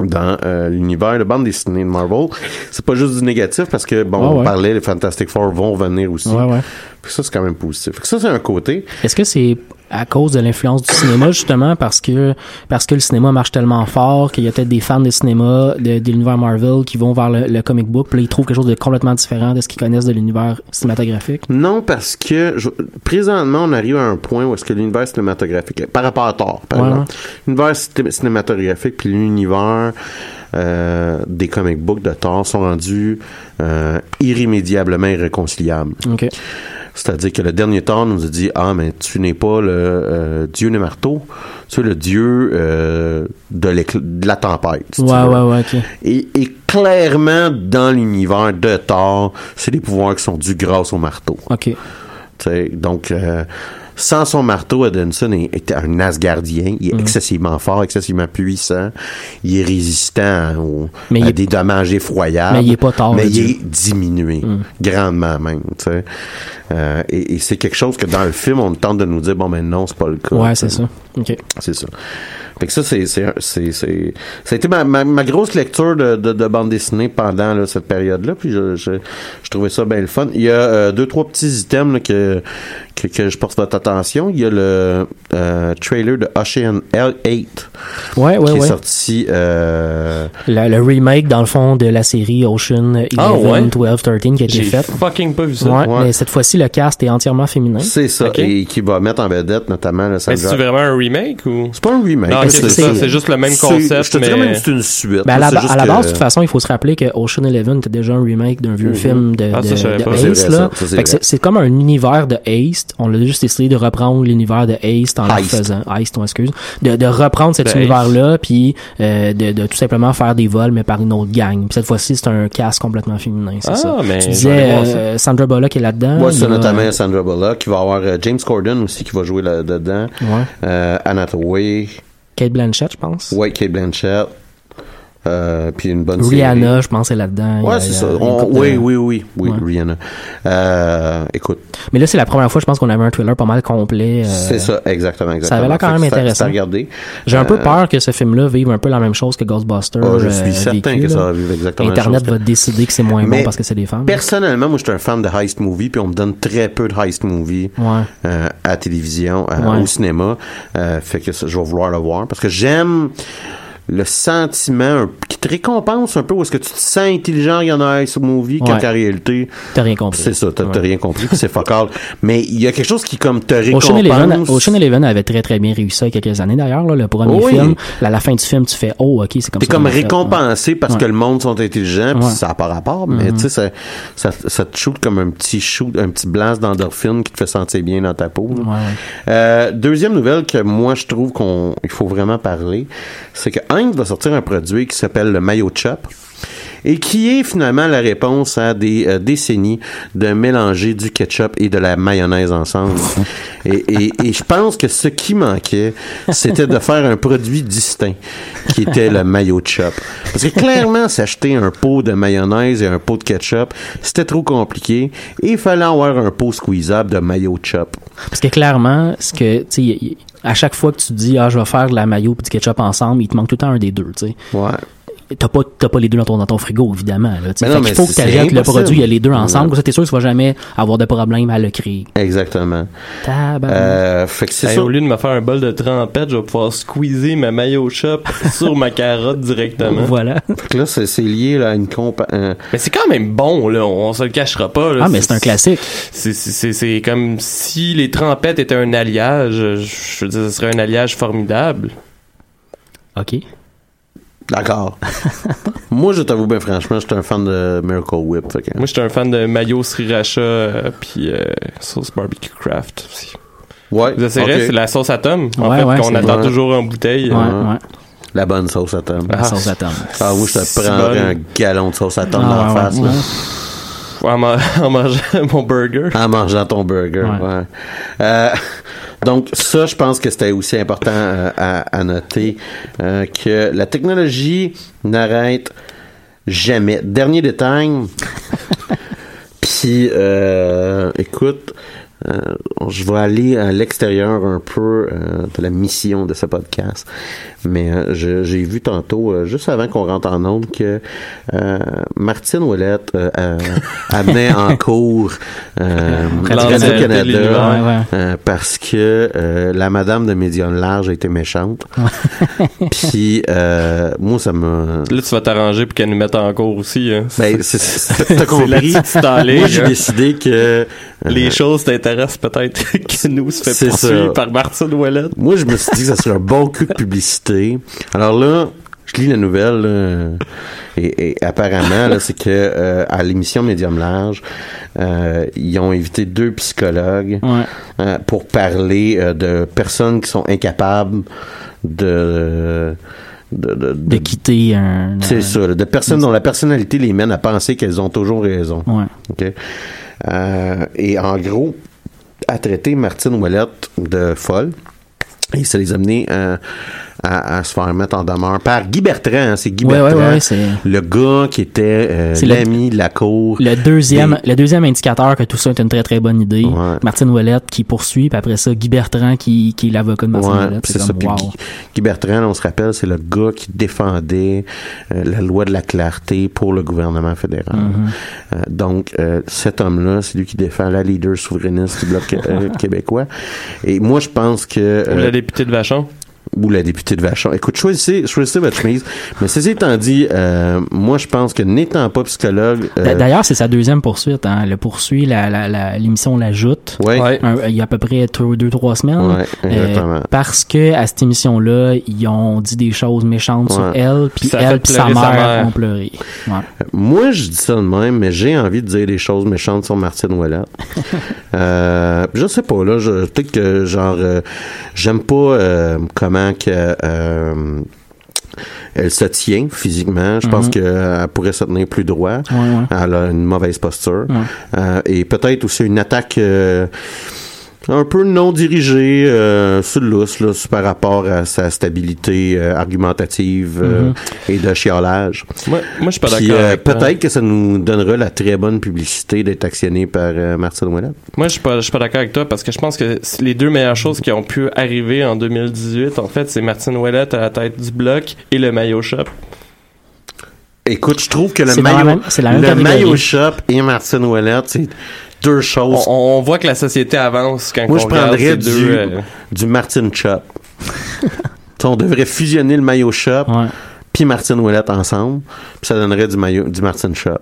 dans euh, l'univers de bande dessinée de Marvel. C'est pas juste du négatif parce que bon, Ouais, on ouais. parlait les Fantastic Four vont revenir aussi. Ouais, ouais. Puis ça c'est quand même positif. Fait que ça c'est un côté. Est-ce que c'est à cause de l'influence du cinéma justement parce que parce que le cinéma marche tellement fort qu'il y a peut-être des fans de cinéma de, de l'univers Marvel qui vont vers le, le comic book puis là, ils trouvent quelque chose de complètement différent de ce qu'ils connaissent de l'univers cinématographique. Non, parce que je- présentement, on arrive à un point où est-ce que l'univers cinématographique, par rapport à Thor, par Ouais, exemple, l'univers ciné- cinématographique puis l'univers euh, des comic books de Thor sont rendus euh, irrémédiablement irréconciliables. OK. C'est-à-dire que le dernier Thor nous a dit ah mais tu n'es pas le euh, dieu des marteaux, tu es le dieu euh, de, de la tempête. si Ouais, ouais, ouais. Et, et clairement dans l'univers de Thor, c'est des pouvoirs qui sont dus grâce au marteau. OK. Donc, euh, sans son marteau, Edinson est, un Asgardien. Il est Mhm. excessivement fort, excessivement puissant. Il est résistant au- Mais il à est- des dommages effroyables. Mais il est pas Thor, Mais il est diminué, Mhm. grandement même. Euh, et et c'est quelque chose que dans le film, on tente de nous dire, bon, mais non, c'est pas le cas. Ouais, c'est ça. C'est ça. Fait que ça, c'est, c'est, c'est, c'est- ça a été ma, ma, ma grosse lecture de, de, de bande dessinée pendant là, cette période-là. Puis je, je, je trouvais ça bien le fun. Il y a euh, deux, trois petits items là, que, que, que je porte votre attention. Il y a le euh, trailer de Ocean L8 Ouais, ouais, qui est ouais. sorti. Euh, Le, le remake dans le fond de la série Ocean 11, Ah, ouais? 12, 13 qui a été J'ai faite. fucking pas vu ça. Ouais, Ouais. mais cette fois-ci le cast est entièrement féminin. c'est ça. Et qui va mettre en vedette notamment le Mais Sandra. c'est vraiment un remake ou? C'est pas un remake. Non, ok, c'est ça, c'est juste le même concept. Je te mais... dirais même que c'est une suite. Ben, à la, C'est juste à la que- base, de toute façon, il faut se rappeler que Ocean Eleven était déjà un remake d'un vieux Mhm. film de, Ah, Ace. ça, c'est Fait que vrai. c'est c'est comme un univers de Ace. On a juste essayé de reprendre l'univers de Ace en le faisant. On excuse. De, de reprendre cet univers-là, puis euh, de, de tout simplement faire des vols, mais par une autre gang. Puis cette fois-ci, c'est un cast complètement féminin, c'est Ah, ça. mais Tu disais, euh, Sandra Bullock est là-dedans. Y c'est a- notamment Sandra Bullock, qui va avoir euh, James Corden aussi qui va jouer là-dedans. Ouais. Euh, Anna Hathaway, Kate Blanchett, je pense. ouais, Kate Blanchett, euh, puis une bonne série. Rihanna, je pense, est là-dedans. Ouais, c'est ça. On- de- oui, oui, oui, oui, Ouais. Rihanna. Euh, écoute, Mais là, c'est la première fois, je pense qu'on avait un trailer pas mal complet. euh, c'est ça, exactement, exactement. ça avait l'air quand même intéressant. J'ai un peu Euh, peur que ce film-là vive un peu la même chose que Ghostbusters. ah, je euh, suis certain vécu, que ça va vivre exactement la Internet chose va que- décider que c'est moins Mais bon parce que c'est des femmes. Personnellement, moi, je suis un fan de heist movie, puis on me donne très peu de heist movie Ouais. euh, à la télévision, euh, Ouais. au cinéma. Euh, fait que ça, je vais vouloir le voir parce que j'aime le sentiment qui te récompense un peu où est-ce que tu te sens intelligent il y en a un movie quand Ouais. en réalité T'as rien compris. c'est ça t'as Ouais. rien compris c'est focal mais il y a quelque chose qui comme te Ocean Eleven, récompense Ocean Eleven avait très très bien réussi ça il y a quelques années d'ailleurs. Le premier Oui. film, à la fin du film, tu fais Oh, ok, c'est comme T'es comme fait. récompensé parce Ouais. que le monde sont intelligents, puis ça n'a pas rapport, mais Mhm. tu sais, ça, ça, ça te shoot comme un petit shoot, un petit blast d'endorphine qui te fait sentir bien dans ta peau. Euh, deuxième nouvelle que moi je trouve qu'on il faut vraiment parler, c'est que Heinz va sortir un produit qui s'appelle le Mayo Chop et qui est finalement la réponse à des euh, décennies de mélanger du ketchup et de la mayonnaise ensemble. Et, et, et je pense que ce qui manquait, c'était de faire un produit distinct, qui était le mayo chop. Parce que clairement, s'acheter un pot de mayonnaise et un pot de ketchup, c'était trop compliqué. Et il fallait avoir un pot squeezable de mayo chop. Parce que clairement, ce que, tu à chaque fois que tu dis, ah, je vais faire de la mayo et du ketchup ensemble, il te manque tout le temps un des deux, tu sais. Ouais. T'as pas, t'as pas les deux dans ton, dans ton frigo, évidemment. Là. Mais non, mais faut que tu achètes le produit, il y a les deux ensemble. Ouais. Ça, t'es sûr que tu vas jamais avoir de problème à le créer. Exactement. Euh, fait que c'est Hey, au lieu de me faire un bol de trempette, je vais pouvoir squeezer ma mayo shop sur ma carotte directement. Voilà. Fait que là, c'est c'est lié là, à une compa... euh, Mais c'est quand même bon, là. On se le cachera pas, là. Ah, mais c'est un classique. C'est, c'est, c'est, c'est comme si les trempettes étaient un alliage. Je je veux dire, ce serait un alliage formidable. OK. D'accord. Moi, je t'avoue bien franchement, j'étais un fan de Miracle Whip. Fait que... Moi, j'étais un fan de mayo sriracha euh, puis euh, sauce barbecue craft aussi. Ouais. Vous essayerez, c'est la sauce à tome, en Ouais, fait, ouais, qu'on attend toujours en bouteille. Ouais, Euh, ouais. La bonne sauce à tome. La Ah, sauce à tome. Ah oui, je te prendrais un galon de sauce à tome Ah, dans la face. ouais. là. En, ma- en mangeant mon burger. En mangeant ton burger. Ouais. ouais. Euh, donc ça, je pense que c'était aussi important euh, à, à noter euh, que la technologie n'arrête jamais. Dernier détail. Puis, euh, écoute, euh, je vais aller à l'extérieur un peu euh, de la mission de ce podcast. Mais euh, j'ai vu tantôt, euh, juste avant qu'on rentre en onde, que euh, Martine Ouellette euh, euh, amenait en cours euh, Radio-Canada. Ouais, ouais. euh, parce que euh, la madame de Médium Large a été méchante. Puis, euh, moi, ça m'a... Là, tu vas t'arranger pour qu'elle nous mette en cours aussi. Hein. Ben, c'est- c'est- t'as C'est compris? Moi, j'ai hein. décidé que... euh, Les choses t'intéressent peut-être que nous se fait C'est poursuivre ça. par Martine Ouellette. Moi, je me suis dit que ça serait un bon coup de publicité. Alors là, je lis la nouvelle là, et, et apparemment, là, c'est que euh, à l'émission Médium Large, euh, ils ont invité deux psychologues Ouais. euh, pour parler euh, de personnes qui sont incapables de de, de, De quitter un. c'est ça, de personnes dont la personnalité les mène à penser qu'elles ont toujours raison. Ouais. OK? Euh, et en gros, à traiter Martine Ouellette de folle. Et ça les a amenés euh, à, à se faire mettre en demeure par Guy Bertrand. hein, c'est Guy Ouais, ouais, Bertrand, ouais, le gars qui était euh, l'ami de la cour. Le deuxième, le deuxième indicateur que tout ça est une très très bonne idée. Ouais. Martine Ouellette qui poursuit, puis après ça, Guy Bertrand qui, qui est l'avocat de Martine Ouais, Ouellette. c'est C'est ça. comme, Puis wow. Guy, Guy Bertrand, on se rappelle, c'est le gars qui défendait euh, la loi de la clarté pour le gouvernement fédéral. Mm-hmm. Euh, donc, euh, cet homme-là, c'est lui qui défend la leader souverainiste du bloc euh, québécois. Et moi, je pense que... Ou euh, la députée de Vachon. Ou la députée de Vachon. Écoute, choisissez, choisissez votre chemise. Mais ceci étant dit, euh, moi, je pense que n'étant pas psychologue... euh, D'ailleurs, c'est sa deuxième poursuite. Hein. Le poursuit, la, la, la- l'émission l'ajoute. Ouais. Ouais. Il y a à peu près deux, trois semaines. Ouais, exactement. parce que à cette émission-là, ils ont dit des choses méchantes sur elle, puis elle puis sa mère, sa mère. ont pleuré. Ouais. Moi, je dis ça de même, mais j'ai envie de dire des choses méchantes sur Martine Ouellet. euh, je sais pas, là, je- peut-être que, genre, euh, j'aime pas euh, comment que... euh, elle se tient physiquement. Je pense Mhm. qu'elle pourrait se tenir plus droit. Ouais, ouais. Elle a une mauvaise posture. Ouais. Euh, et peut-être aussi une attaque euh, un peu non dirigée euh, sur le lousse là, par rapport à sa stabilité euh, argumentative euh, Mhm. et de chiolage. Moi, moi, je suis pas d'accord euh, avec toi. Peut-être que ça nous donnera la très bonne publicité d'être actionné par euh, Martine Ouellet. Moi, je suis pas, je suis pas d'accord avec toi parce que je pense que les deux meilleures choses qui ont pu arriver en 2018, en fait, c'est Martine Ouellette à la tête du bloc et le maillot shop. Écoute, je trouve que le maillot, même- c'est la même le maillot shop et Martine Ouellette, c'est deux choses. On, on voit que la société avance quand Moi, on je prendrais du, deux. euh, du Martin Chop. On devrait fusionner le maillot Shop puis Martine Ouellette ensemble, puis ça donnerait du maillot du Martin Shop.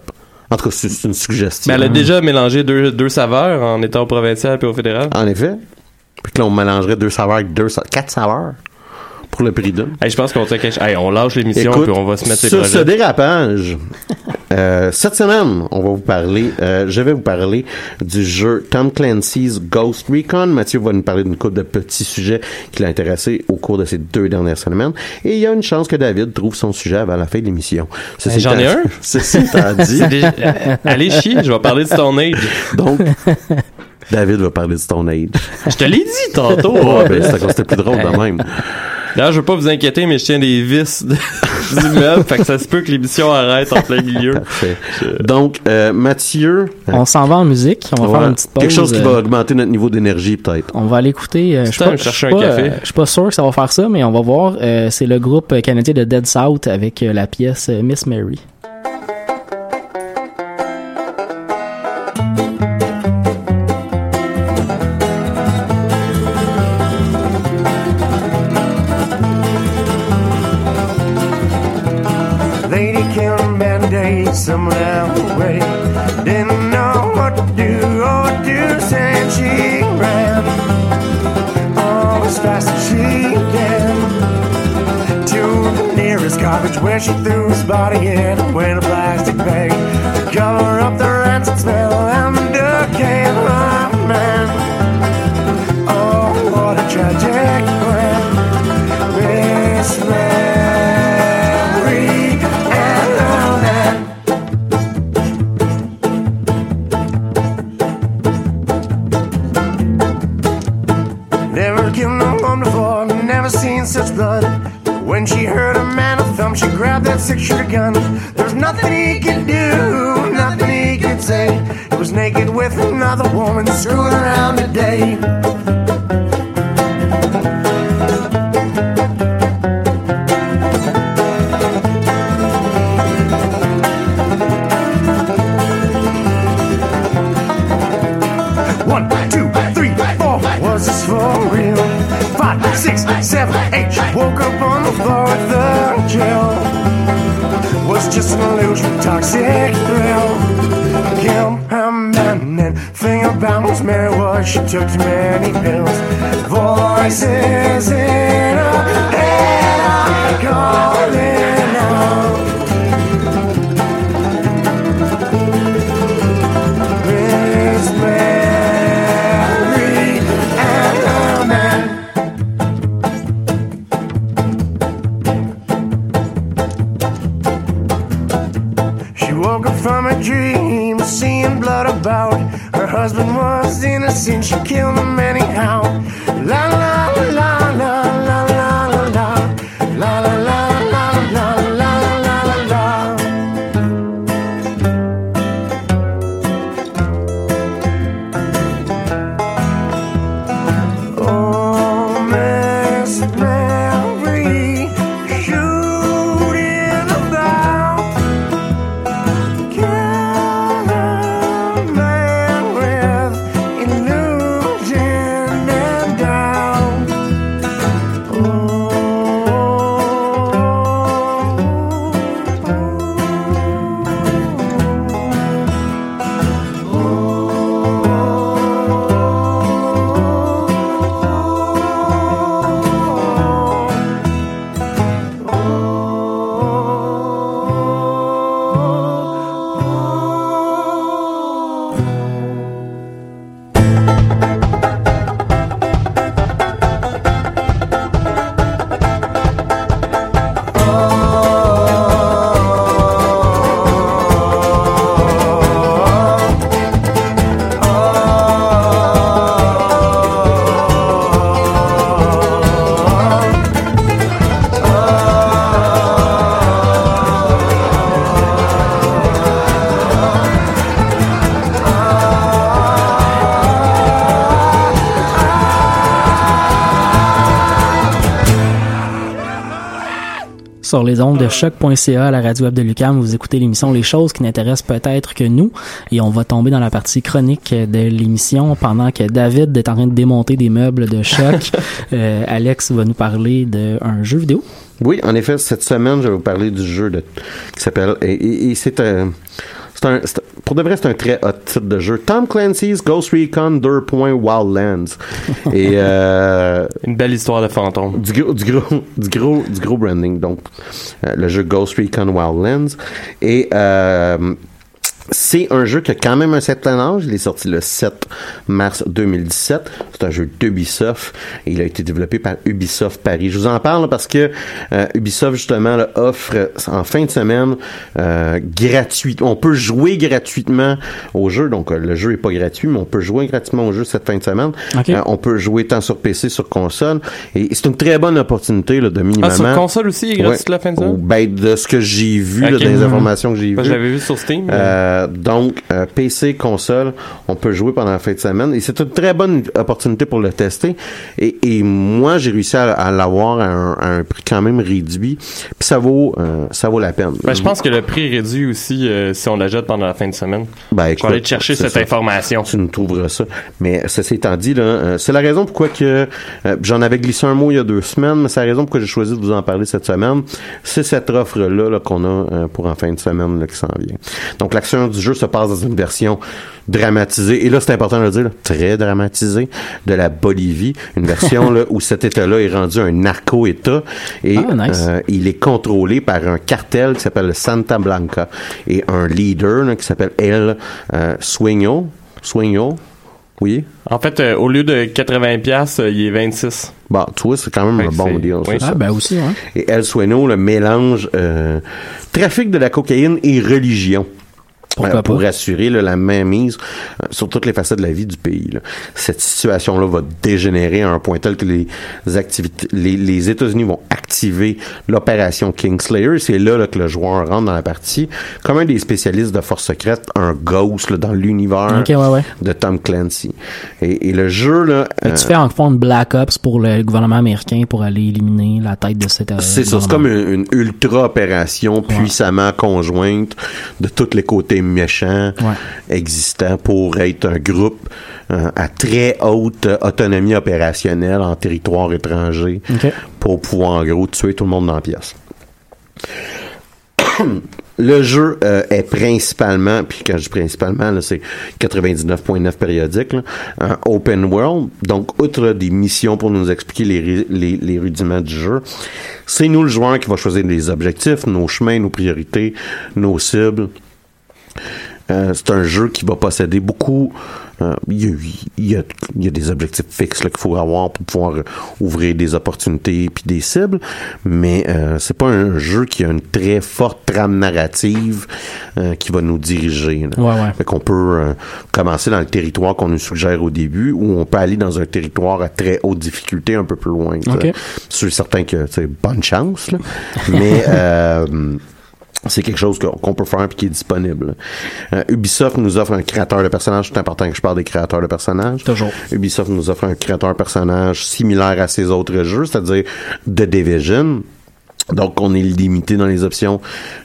En tout cas, c'est une suggestion. Mais elle a déjà mélangé deux, deux saveurs en étant au provincial et au fédéral. En effet. Puis que là, on mélangerait deux saveurs avec deux quatre saveurs pour le prix. Hey, je pense qu'on quelque- hey, on lâche l'émission puis on va se mettre sur projets. ce dérapage, euh, cette semaine, on va vous parler, euh, je vais vous parler du jeu Tom Clancy's Ghost Recon. Mathieu va nous parler d'une couple de petits sujets qui l'ont intéressé au cours de ces deux dernières semaines. Et il y a une chance que David trouve son sujet avant la fin de l'émission. Ben, j'en ai un? Ceci étant dit. Déjà- euh, allez chier, je vais parler de Stone Age. Donc, David va parler de Stone Age. Je te l'ai dit tantôt. Ouais, ben, c'était plus drôle de même. D'ailleurs, je veux pas vous inquiéter, mais je tiens des vis de- du meuble, fait que ça se peut que l'émission arrête en plein milieu. Parfait. Donc, euh, Mathieu. On s'en va en musique. On va Ouais. faire une petite pause. Quelque chose qui euh, va augmenter notre niveau d'énergie, peut-être. On va aller écouter. euh, je suis pas, je chercher suis un pas, café. euh, je suis pas sûr que ça va faire ça, mais on va voir. Euh, c'est le groupe canadien de Dead South avec euh, la pièce euh, Miss Mary. One, two, three, four. Was this for real? Five, six, seven, eight. Woke up on the floor at the jail. Was just an illusion, toxic thrill. Her man and thing about Miss Mary was she took too many pills. Voices in her head are calling sur les ondes de choc.ca à la radio web de Lucam. Vous écoutez l'émission Les choses qui n'intéressent peut-être que nous. Et on va tomber dans la partie chronique de l'émission pendant que David est en train de démonter des meubles de choc. euh, Alex va nous parler d'un jeu vidéo. Oui, en effet, cette semaine, je vais vous parler du jeu de, qui s'appelle, et, et, et c'est un, c'est un, c'est- pour de vrai, c'est un très hot titre de jeu. Tom Clancy's Ghost Recon 2. Wildlands. et, euh, Une belle histoire de fantôme. du gros, du gros, du gros, du gros branding. Donc, euh, le jeu Ghost Recon Wildlands. Et, euh, c'est un jeu qui a quand même un certain âge. Il est sorti le 7 mars 2017. C'est un jeu d'Ubisoft. Il a été développé par Ubisoft Paris. Je vous en parle parce que euh, Ubisoft, justement, là, offre en fin de semaine euh, gratuit. On peut jouer gratuitement au jeu. Donc, euh, le jeu est pas gratuit, mais on peut jouer gratuitement au jeu cette fin de semaine. Euh, on peut jouer tant sur PC, sur console. Et c'est une très bonne opportunité là, de minimum. Ah, sur console aussi, il est gratuit la fin de semaine? Ben, de ce que j'ai vu, là, Mhm. informations que j'ai vues. je l'avais vu sur Steam. mais- Euh, donc, euh, PC, console, on peut jouer pendant la fin de semaine. Et c'est une très bonne opportunité pour le tester. Et, et moi, j'ai réussi à, à l'avoir à un, à un prix quand même réduit. Puis ça vaut, euh, ça vaut la peine. Ben, je pense que le prix est réduit aussi si on l'achète pendant la fin de semaine. Ben, je vais écoute, aller chercher cette ça. information. Tu nous trouveras ça. Mais ceci étant dit, là, c'est la raison pourquoi que j'en avais glissé un mot il y a deux semaines, mais c'est la raison pourquoi j'ai choisi de vous en parler cette semaine. C'est cette offre-là là, qu'on a pour en fin de semaine là, qui s'en vient. Donc l'action du jeu se passe dans une version dramatisée, et là c'est important de le dire, là, très dramatisée, de la Bolivie. Une version là, où cet État-là est rendu un narco-État et Ah, nice. euh, il est contrôlé par un cartel qui s'appelle le Santa Blanca et un leader là, qui s'appelle El euh, Sueño. Sueño, oui? En fait, euh, au lieu de 80$, piastres, euh, il est 26. Bon, tu vois, c'est quand même un bon deal. oui. Ah, ça. ben aussi, hein. Et El Sueno, le mélange euh, trafic de la cocaïne et religion. Pourquoi Euh, pour pas? assurer là, la mainmise euh, sur toutes les facettes de la vie du pays. là. Cette situation-là va dégénérer à un point tel que les activités, les, les États-Unis vont activer l'opération Kingslayer. C'est là, là, que le joueur rentre dans la partie comme un des spécialistes de force secrète, un ghost là, dans l'univers Ok, ouais, ouais. de Tom Clancy. Et, et le jeu là, euh, tu fais en fond une Black Ops pour le gouvernement américain pour aller éliminer la tête de cette. euh, C'est ça, c'est comme une, une ultra opération puissamment conjointe de tous les côtés méchants existants pour être un groupe euh, à très haute autonomie opérationnelle en territoire étranger pour pouvoir en gros tuer tout le monde dans la pièce. Le jeu euh, est principalement, puis quand je dis principalement, c'est 99.9 périodique, là, un open world. Donc, outre des missions pour nous expliquer les, les, les rudiments du jeu, c'est nous le joueur qui va choisir les objectifs, nos chemins, nos priorités, nos cibles. Euh, c'est un jeu qui va posséder beaucoup. euh, Il y, a, y y des objectifs fixes qu'il faut avoir pour pouvoir ouvrir des opportunités puis des cibles, mais euh, c'est pas un jeu qui a une très forte trame narrative qui va nous diriger. là. Ouais, ouais. Fait qu'on peut commencer dans le territoire qu'on nous suggère au début, ou on peut aller dans un territoire à très haute difficulté un peu plus loin. tu sais. Ok. Je suis certain que c'est bonne chance, là. mais euh, c'est quelque chose qu'on peut faire et qui est disponible. Euh, Ubisoft nous offre un créateur de personnages. C'est important que je parle des créateurs de personnages. Toujours. Ubisoft nous offre un créateur de personnages similaire à ses autres jeux, c'est-à-dire The Division. Donc, on est limité dans les options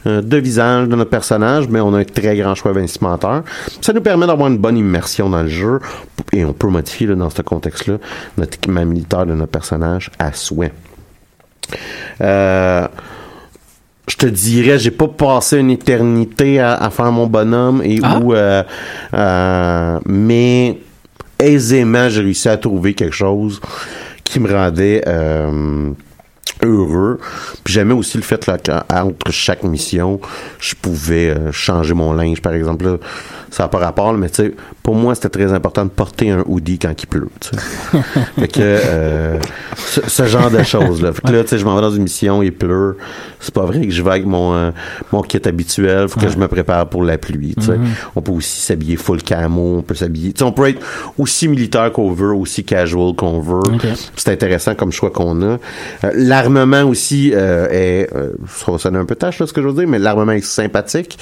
euh, de visage de notre personnage, mais on a un très grand choix vestimentaire. Ça nous permet d'avoir une bonne immersion dans le jeu et on peut modifier là, dans ce contexte-là notre équipement militaire de notre personnage à souhait. Euh, je te dirais, j'ai pas passé une éternité à, à faire mon bonhomme et Ah. où, euh, euh, mais aisément, j'ai réussi à trouver quelque chose qui me rendait euh, heureux. Puis j'aimais aussi le fait là, qu'entre chaque mission, je pouvais euh, changer mon linge, par exemple. Là, ça n'a pas rapport, mais tu sais, pour moi, c'était très important de porter un hoodie quand il pleut. fait que euh, ce, ce genre de choses là. Fait que là, tu sais, je m'en vais dans une mission, il pleut. C'est pas vrai que je vais avec mon euh, mon kit habituel. Faut que je me prépare pour la pluie. Mhm. On peut aussi s'habiller full camo. On peut s'habiller. On peut être aussi militaire qu'on veut, aussi casual qu'on veut. C'est intéressant comme choix qu'on a. Euh, l'armement aussi euh, est, euh, ça va sonner un peu tâche là, ce que je veux dire, mais l'armement est sympathique.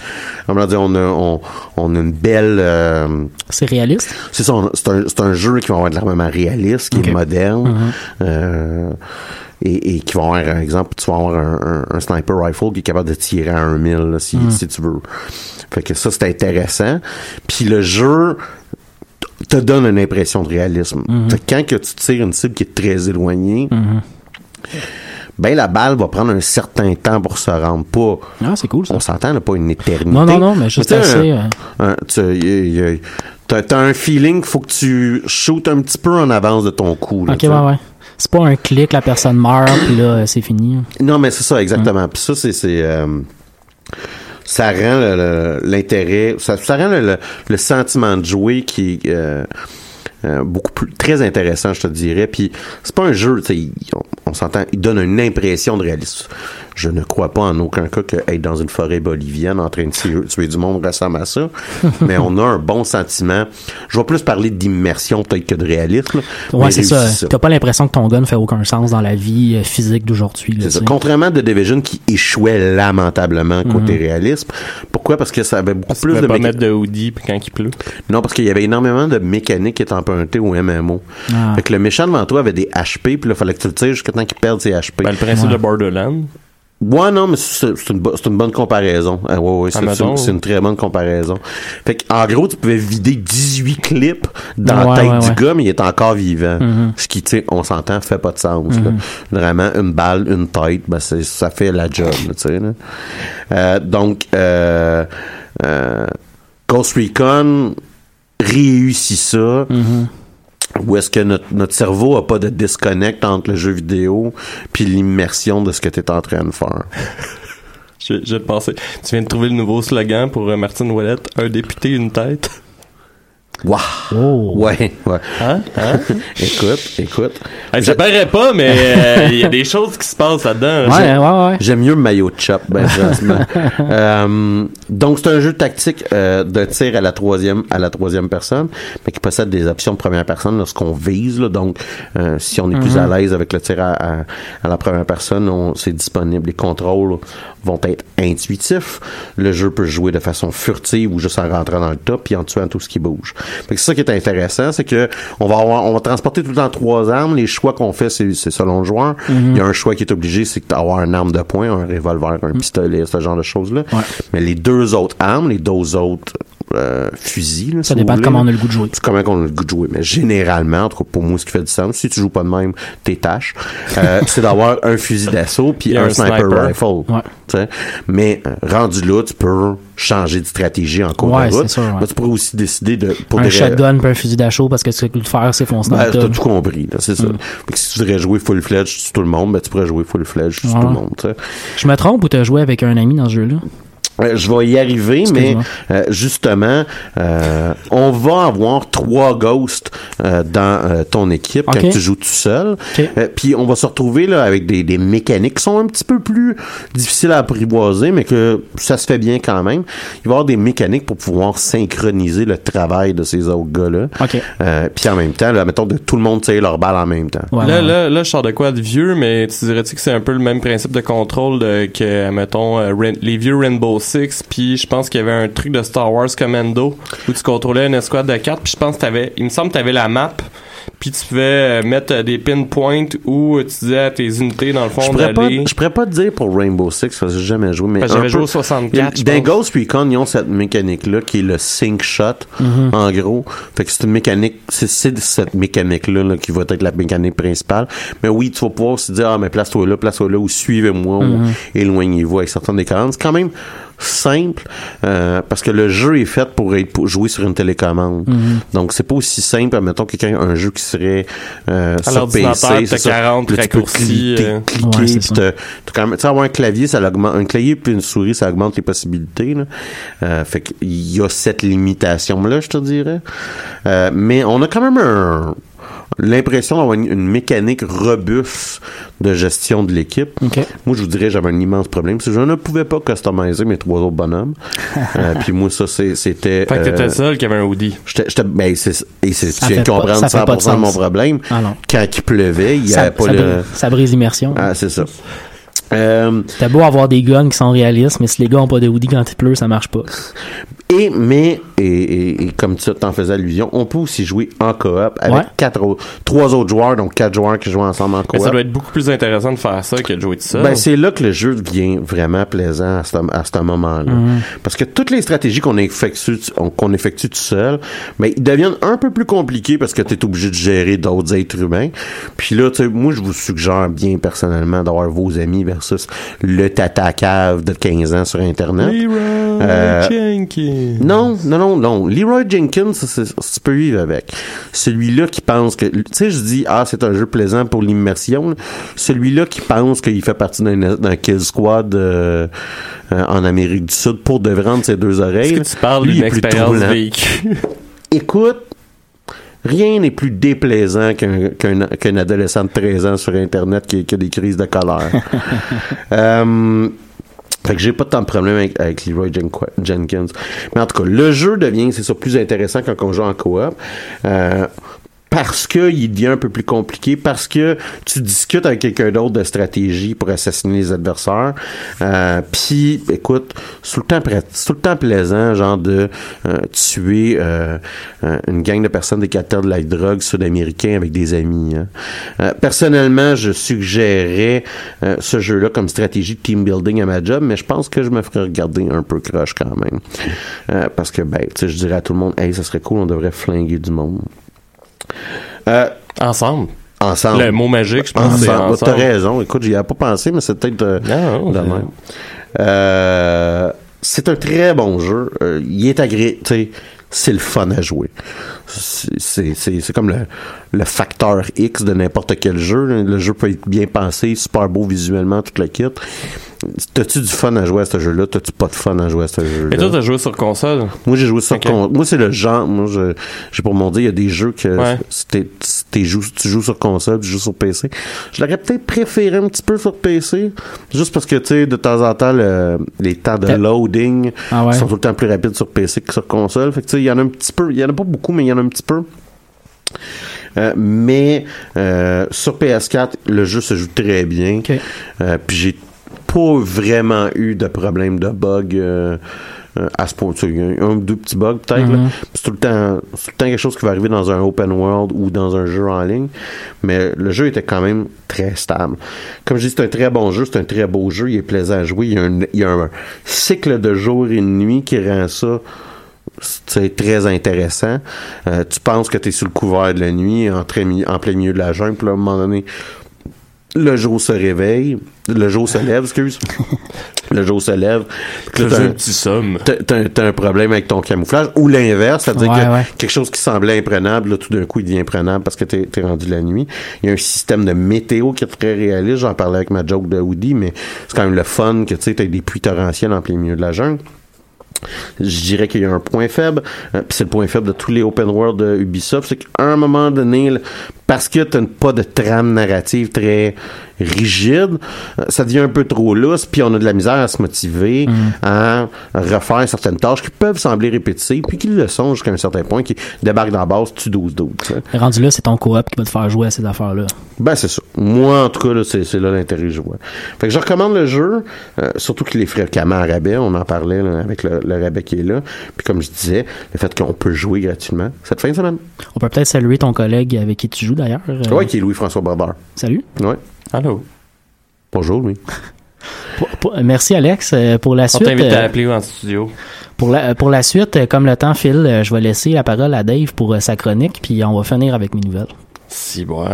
On a, on, on a une belle. euh, C'est réaliste? c'est ça, c'est un, un jeu qui va avoir de l'armement réaliste, qui est moderne. Mhm. Euh, et, et qui vont avoir, par exemple, tu vas avoir un, un- un sniper rifle qui est capable de tirer à un mille là, si, Mm. si tu veux. Fait que ça, c'est intéressant. Puis le jeu te donne une impression de réalisme. Fait que quand que tu tires une cible qui est très éloignée. Ben la balle va prendre un certain temps pour se rendre. Pas, Ah, c'est cool, ça. on s'entend, là, pas une éternité. Non, non, non, mais juste sais, assez, un- un- tu y- y- T'as t'as un feeling, faut que tu shootes un petit peu en avance de ton coup. là, Ok, sais. ouais, ouais. C'est pas un clic, la personne meurt, puis là, c'est fini. Non, mais c'est ça, exactement. Puis ça, c'est... euh, ça rend l'intérêt, ça, ça rend le, le- le sentiment de jouer qui euh, euh, beaucoup plus très intéressant, je te dirais. Puis c'est pas un jeu, on, on s'entend, il donne une impression de réalisme. Je ne crois pas en aucun cas que être dans une forêt bolivienne en train de tuer, tuer du monde ressemble à ça. mais on a un bon sentiment. Je vais plus parler d'immersion peut-être que de réalisme. là, Ouais, c'est ça. T'as pas l'impression que ton gun fait aucun sens dans la vie euh, physique d'aujourd'hui. là, C'est ça. tu sais. Contrairement à The Division qui échouait lamentablement côté Mhm. réalisme. Pourquoi? Parce que ça avait beaucoup Tu plus peux de pas mettre de hoodie puis quand il pleut. Non, parce qu'il y avait énormément de mécanique qui est empruntée au MMO. Ah. Fait que le méchant devant toi avait des HP, puis là, fallait que tu le tires jusqu'à temps qu'il perde ses HP. Ben, le principe de Borderlands. Ouais, non, mais c'est une, bonne comparaison. Ah, ouais, ouais, c'est une très bonne comparaison. Fait en gros, tu pouvais vider 18 clips dans la tête du gars, mais il est encore vivant. Mhm. Ce qui, tu sais, on s'entend, fait pas de sens. là. Mhm. Vraiment, une balle, une tête, ben, ça fait la job, tu sais. Euh, donc, euh, euh, Ghost Recon réussit ça. Mhm. Où est-ce que notre, notre cerveau a pas de disconnect entre le jeu vidéo puis l'immersion de ce que tu es en train de faire. Je, je penser. Tu viens de trouver le nouveau slogan pour euh, Martine Ouellette. Un député, une tête. Wow! Ouais, ouais. Hein? Hein? écoute, écoute. Hey, ça paraît pas, mais euh, il y a des choses qui se passent là-dedans. J'aime- J'aime mieux le maillot de chop, ben franchement. Euh, donc c'est un jeu tactique euh, de tir à la troisième à la troisième personne, mais qui possède des options de première personne lorsqu'on vise. Là, donc euh, si on est plus Mhm. à l'aise avec le tir à, à, à la première personne, on- c'est disponible. Les contrôles vont être intuitifs. Le jeu peut jouer de façon furtive ou juste en rentrant dans le top puis en tuant tout ce qui bouge. Fait que c'est ça qui est intéressant, c'est que on va avoir, on va transporter tout le temps trois armes. Les choix qu'on fait, c'est c'est selon le joueur. Mhm. Il y a un choix qui est obligé, c'est d'avoir une arme de poing, un revolver, un pistolet, ce genre de choses-là. Mais les deux autres armes, les deux autres euh, fusils, là, Ça si dépend de comment on a le goût de jouer. comment on a le goût de jouer. Mais généralement, en tout cas pour moi, ce qui fait du sens, si tu joues pas de même, t'es tâche, euh, c'est d'avoir un fusil d'assaut puis un, un sniper, sniper. rifle. Mais euh, rendu là, tu peux changer de stratégie en cours Ouais, de route. sûr, ouais. Tu pourrais aussi décider de pour un des shotgun puis un fusil d'assaut parce que ce que tu veux faire, c'est foncer dans ben, t'as tout compris, là, c'est ça. Que si tu voudrais jouer full fledged sur tout le monde, ben tu pourrais jouer full fledged sur tout le monde. Je me trompe ou t'as joué avec un ami dans ce jeu-là? Euh, je vais y arriver, mais euh, justement, euh, on va avoir trois ghosts euh, dans euh, ton équipe quand tu joues tout seul. Ok. Euh, Puis on va se retrouver là avec des, des mécaniques qui sont un petit peu plus difficiles à apprivoiser, mais que ça se fait bien quand même. Il va y avoir des mécaniques pour pouvoir synchroniser le travail de ces autres gars-là. Ok. Euh, Puis en même temps, là, mettons de tout le monde tire leur balle en même temps. là, là, là, je sors de quoi de vieux, mais tu dirais-tu que c'est un peu le même principe de contrôle de, que, mettons, euh, les vieux Rainbow Six, puis je pense qu'il y avait un truc de Star Wars Commando où tu contrôlais une escouade de cartes, puis je pense que t'avais, il me semble que t'avais la map, puis tu pouvais euh, mettre euh, des pinpoints où tu disais à tes unités, dans le Je fond, pourrais, pas, d'aller... je pourrais pas te dire pour Rainbow Six, parce que j'ai jamais joué, mais Parce que un j'avais joué au 64, je Dans. Ghost Recon, ils ont cette mécanique-là qui est le sync shot, Mhm. en gros. Fait que c'est une mécanique, c'est, c'est cette mécanique-là là, qui va être la mécanique principale. Mais oui, tu vas pouvoir aussi dire, ah, mais place-toi là, place-toi là, ou suivez-moi, Mhm. ou éloignez-vous avec certaines décadences. C'est quand même simple, euh, parce que le jeu est fait pour être pour jouer sur une télécommande. Mhm. Donc, c'est pas aussi simple, mettons, quelqu'un, un jeu qui serait euh, À sur PC, t'as c'est ça. 40 Là, tu peux raccourcis, cliquer, euh. cliquer, Ouais, puis te- quand même, tu sais, avoir un clavier, ça augmente, un clavier puis une souris, ça augmente les possibilités, là. Euh, fait qu'il y a cette limitation-là, je te dirais. Euh, mais on a quand même un, l'impression d'avoir une, une mécanique robuste de gestion de l'équipe. Moi, je vous dirais, j'avais un immense problème, parce que je ne pouvais pas customiser mes trois autres bonhommes. Euh, puis moi, ça, c'est- c'était... Fait que t'étais euh, le seul qui avait un hoodie. J'étais, ben, c'est, et c'est, Ça tu viens de pas- comprendre ça fait 100% pas de mon problème. Ah. Quand il pleuvait, il n'y avait pas ça le... brise, ça brise l'immersion. Ah, c'est ça. Euh, T'as beau avoir des guns qui sont réalistes, mais si les gars ont pas de hoodie quand il pleut, ça marche pas. Et, mais, et, et- et comme tu t'en faisais allusion, on peut aussi jouer en coop avec Ouais. quatre autres, trois autres joueurs, donc quatre joueurs qui jouent ensemble en Mais coop. ça doit être beaucoup plus intéressant de faire ça que de jouer tout seul. Ben, c'est là que le jeu devient vraiment plaisant à ce, à ce moment-là. Mhm. Parce que toutes les stratégies qu'on effectue, qu'on effectue tout seul, ben, ils deviennent un peu plus compliqués parce que tu es obligé de gérer d'autres êtres humains. Puis là, tu sais, moi, je vous suggère bien personnellement d'avoir vos amis versus le tata cave de 15 ans sur Internet. Leroy Euh, Jenkins. Non, non, non, non. Leroy Jenkins, tu peux vivre avec. Celui-là qui pense que, tu sais, je dis, ah, c'est un jeu plaisant pour l'immersion. là. Celui-là qui pense qu'il fait partie d'un, kill squad euh, euh, en Amérique du Sud pour de vrai entre ses deux oreilles. Que tu parles d'une expérience? Écoute, rien n'est plus déplaisant qu'un, adolescent de 13 ans sur Internet qui, qui a des crises de colère. Euh, fait que j'ai pas tant de problème avec, avec Leroy Jen- Jenkins. Mais en tout cas, le jeu devient, c'est ça, plus intéressant quand on joue en coop. Euh, parce que il devient un peu plus compliqué, parce que tu discutes avec quelqu'un d'autre de stratégie pour assassiner les adversaires. Euh, Puis, écoute, c'est tout le temps plaisant, genre de euh, tuer euh, une gang de personnes des cartels de la drogue sud-américains avec des amis. hein. Personnellement, je suggérerais ce jeu-là comme stratégie de team building à ma job, mais je pense que je me ferais regarder un peu croche quand même. Parce que, ben, tu sais, je dirais à tout le monde, hey, ça serait cool, on devrait flinguer du monde. Euh, ensemble. Ensemble. Le mot magique, je pense Ensemble. T'as raison. Écoute, j'y avais pas pensé, mais c'est peut-être euh, Non, de c'est- même. Euh, c'est un très bon jeu. Il est agréable. C'est le fun à jouer. C'est- comme le, le facteur X de n'importe quel jeu. Le jeu peut être bien pensé, super beau visuellement, tout le kit. T'as-tu du fun à jouer à ce jeu-là? T'as-tu pas de fun à jouer à ce jeu-là? Et toi, t'as joué sur console? Moi, j'ai joué sur Ok. con- Moi, c'est le genre. Moi, je, j'ai pour mon dire, il y a des jeux que Ouais. si t'es- si t'es jou- tu joues sur console, tu joues sur PC. Je l'aurais peut-être préféré un petit peu sur PC, juste parce que, tu sais, de temps en temps, le- les temps de loading Ah ouais. sont tout le temps plus rapides sur PC que sur console. Fait que, tu sais, il y en a un petit peu. Il y en a pas beaucoup, mais il y en a un petit peu. Euh, mais euh, sur PS4, le jeu se joue très bien. Euh, Puis j'ai pas vraiment eu de problème de bug à ce point. Tu sais, Il y a un ou deux petits bugs peut-être. Mhm. C'est tout le temps, c'est tout le temps quelque chose qui va arriver dans un open world ou dans un jeu en ligne. Mais le jeu était quand même très stable. Comme je dis, c'est un très bon jeu, c'est un très beau jeu, il est plaisant à jouer. Il y a un, il y a un cycle de jour et de nuit qui rend ça c'est très intéressant. Euh, tu penses que tu es sur le couvert de la nuit, en, très mi- en plein milieu de la jungle, puis là, à un moment donné, le jour se réveille, le jour se lève, excuse. le jour se lève. T'as un petit somme. T'as, un problème avec ton camouflage, ou l'inverse, c'est-à-dire Ouais, que ouais. quelque chose qui semblait imprenable, là, tout d'un coup, il devient imprenable parce que t'es, t'es rendu la nuit. Il y a un système de météo qui est très réaliste. J'en parlais avec ma joke de Woody, mais c'est quand même le fun que tu sais, t'as des pluies torrentielles en plein milieu de la jungle. Je dirais qu'il y a un point faible, euh, puis c'est le point faible de tous les open world de Ubisoft, c'est qu'à un moment donné, parce que tu n'as pas de trame narrative très rigide, ça devient un peu trop lousse, puis on a de la misère à se motiver à refaire certaines tâches qui peuvent sembler répétitives, puis qui le sont jusqu'à un certain point, qui débarquent dans la base, tu 12-12. tu sais. Rendu là, c'est ton coop qui va te faire jouer à ces affaires-là. Ben, c'est ça. Moi, en tout cas, c'est, là l'intérêt que je vois. Fait que je recommande le jeu, euh, surtout qu'il est fréquemment à rabais. On en parlait là, avec le, le rabais qui est là. Puis comme je disais, le fait qu'on peut jouer gratuitement cette fin de semaine. On peut peut-être saluer ton collègue avec qui tu joues d'ailleurs. euh, Ouais, qui est Louis-François Brodeur. Salut. Ouais. Allô? Bonjour, pour- merci Alex euh, pour la On suite. t'invite à euh, appeler en studio? Pour la, pour la suite, euh, comme le temps file, je vais laisser la parole à Dave pour sa chronique, puis on va finir avec mes nouvelles. Si, bon.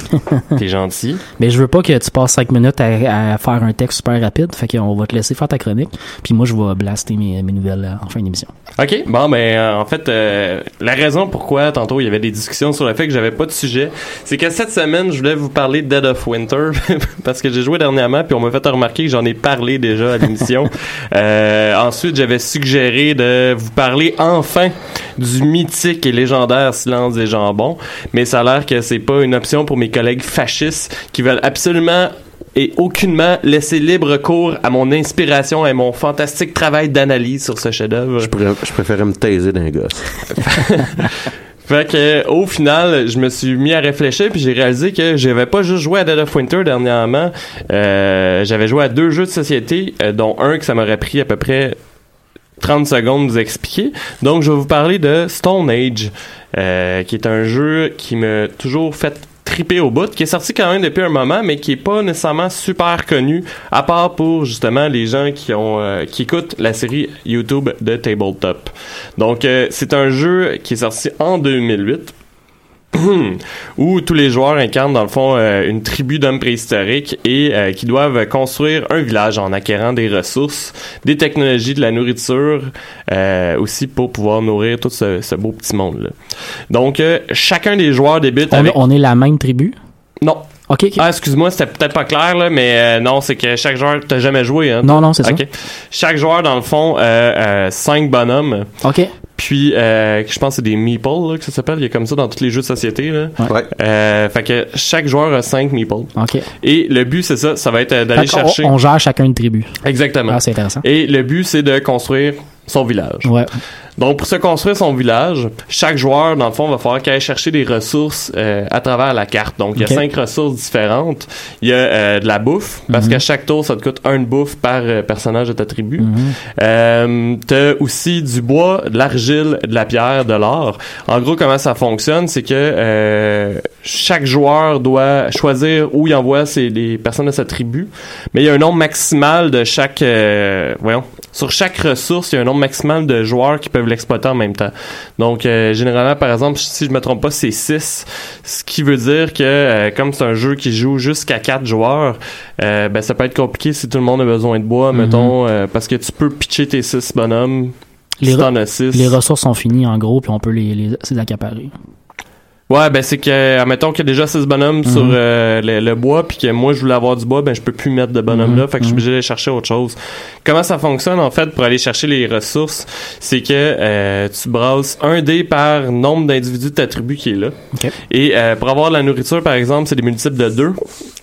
T'es gentil. Mais je veux pas que tu passes cinq minutes à, à faire un texte super rapide, fait qu'on va te laisser faire ta chronique, puis moi je vais blaster mes, mes nouvelles euh, en fin d'émission. OK. Bon, ben, euh, en fait, euh, la raison pourquoi, tantôt, il y avait des discussions sur le fait que j'avais pas de sujet, c'est que cette semaine, je voulais vous parler de Dead of Winter, parce que j'ai joué dernièrement, puis on m'a fait remarquer que j'en ai parlé déjà à l'émission. Euh, ensuite, j'avais suggéré de vous parler enfin du mythique et légendaire Silence des jambons, mais ça a l'air que c'est pas une option pour mes collègues fascistes qui veulent absolument et aucunement laisser libre cours à mon inspiration et mon fantastique travail d'analyse sur ce chef-d'œuvre. Je, je préférais me taiser d'un gosse. Fait que au final, je me suis mis à réfléchir puis j'ai réalisé que j'avais pas juste joué à Dead of Winter dernièrement. Euh, j'avais joué à deux jeux de société, euh, dont un que ça m'aurait pris à peu près 30 secondes vous expliquer. Donc, je vais vous parler de Stone Age, euh, qui est un jeu qui m'a toujours fait triper au bout, qui est sorti quand même depuis un moment, mais qui est pas nécessairement super connu, à part pour justement les gens qui ont euh, qui écoutent la série YouTube de Tabletop. Donc euh, c'est un jeu qui est sorti en 2008 où tous les joueurs incarnent dans le fond euh, une tribu d'hommes préhistoriques et euh, qui doivent construire un village en acquérant des ressources, des technologies, de la nourriture, euh, aussi pour pouvoir nourrir tout ce, ce beau petit monde. là Donc chacun des joueurs débute On, avec on est la même tribu? non. OK. Ah, excuse-moi, c'était peut-être pas clair, là, mais euh, non, c'est que chaque joueur, t'as jamais joué, hein? Non, non, c'est ça. Chaque joueur, dans le fond, euh, euh, cinq bonhommes. OK. Puis, euh, je pense que c'est des meeples, là, que ça s'appelle. Il y a comme ça dans tous les jeux de société, là. Ouais. Euh, fait que chaque joueur a cinq meeples. OK. Et le but, c'est ça, ça va être d'aller chercher. On, gère chacun une tribu. Exactement. Ah, c'est intéressant. Et le but, c'est de construire son village. Ouais. Donc, pour se construire son village, chaque joueur, dans le fond, va falloir qu'il aille chercher des ressources euh, à travers la carte. Donc, il y a cinq ressources différentes. Il y a euh, de la bouffe, parce Mhm. qu'à chaque tour, ça te coûte un de bouffe par euh, personnage de ta tribu. Mhm. T'as aussi du bois, de l'argile, de la pierre, de l'or. En gros, comment ça fonctionne, c'est que chaque joueur doit choisir où il envoie ses, les personnes de sa tribu. Mais il y a un nombre maximal de chaque... voyons. Sur chaque ressource, il y a un nombre maximal de joueurs qui peuvent l'exploiter en même temps. Donc, euh, généralement, par exemple, si je me trompe pas, c'est 6. Ce qui veut dire que, euh, comme c'est un jeu qui joue jusqu'à 4 joueurs, euh, ben, ça peut être compliqué si tout le monde a besoin de bois, Mhm. mettons, parce que tu peux pitcher tes 6 bonhommes. Les si re- t'en as 6. Les ressources sont finies, en gros, puis on peut les, les, les accaparer. Ouais, ben c'est que, admettons qu'il y a déjà 6 bonhommes Mhm. sur euh, le, le bois, puis que moi je voulais avoir du bois, ben je peux plus mettre de bonhommes Mhm. là, fait que je suis Mhm. obligé d'aller chercher autre chose. Comment ça fonctionne en fait pour aller chercher les ressources, c'est que euh, tu brasses un dé par nombre d'individus de ta tribu qui est là. Et euh, pour avoir de la nourriture, par exemple, c'est des multiples de 2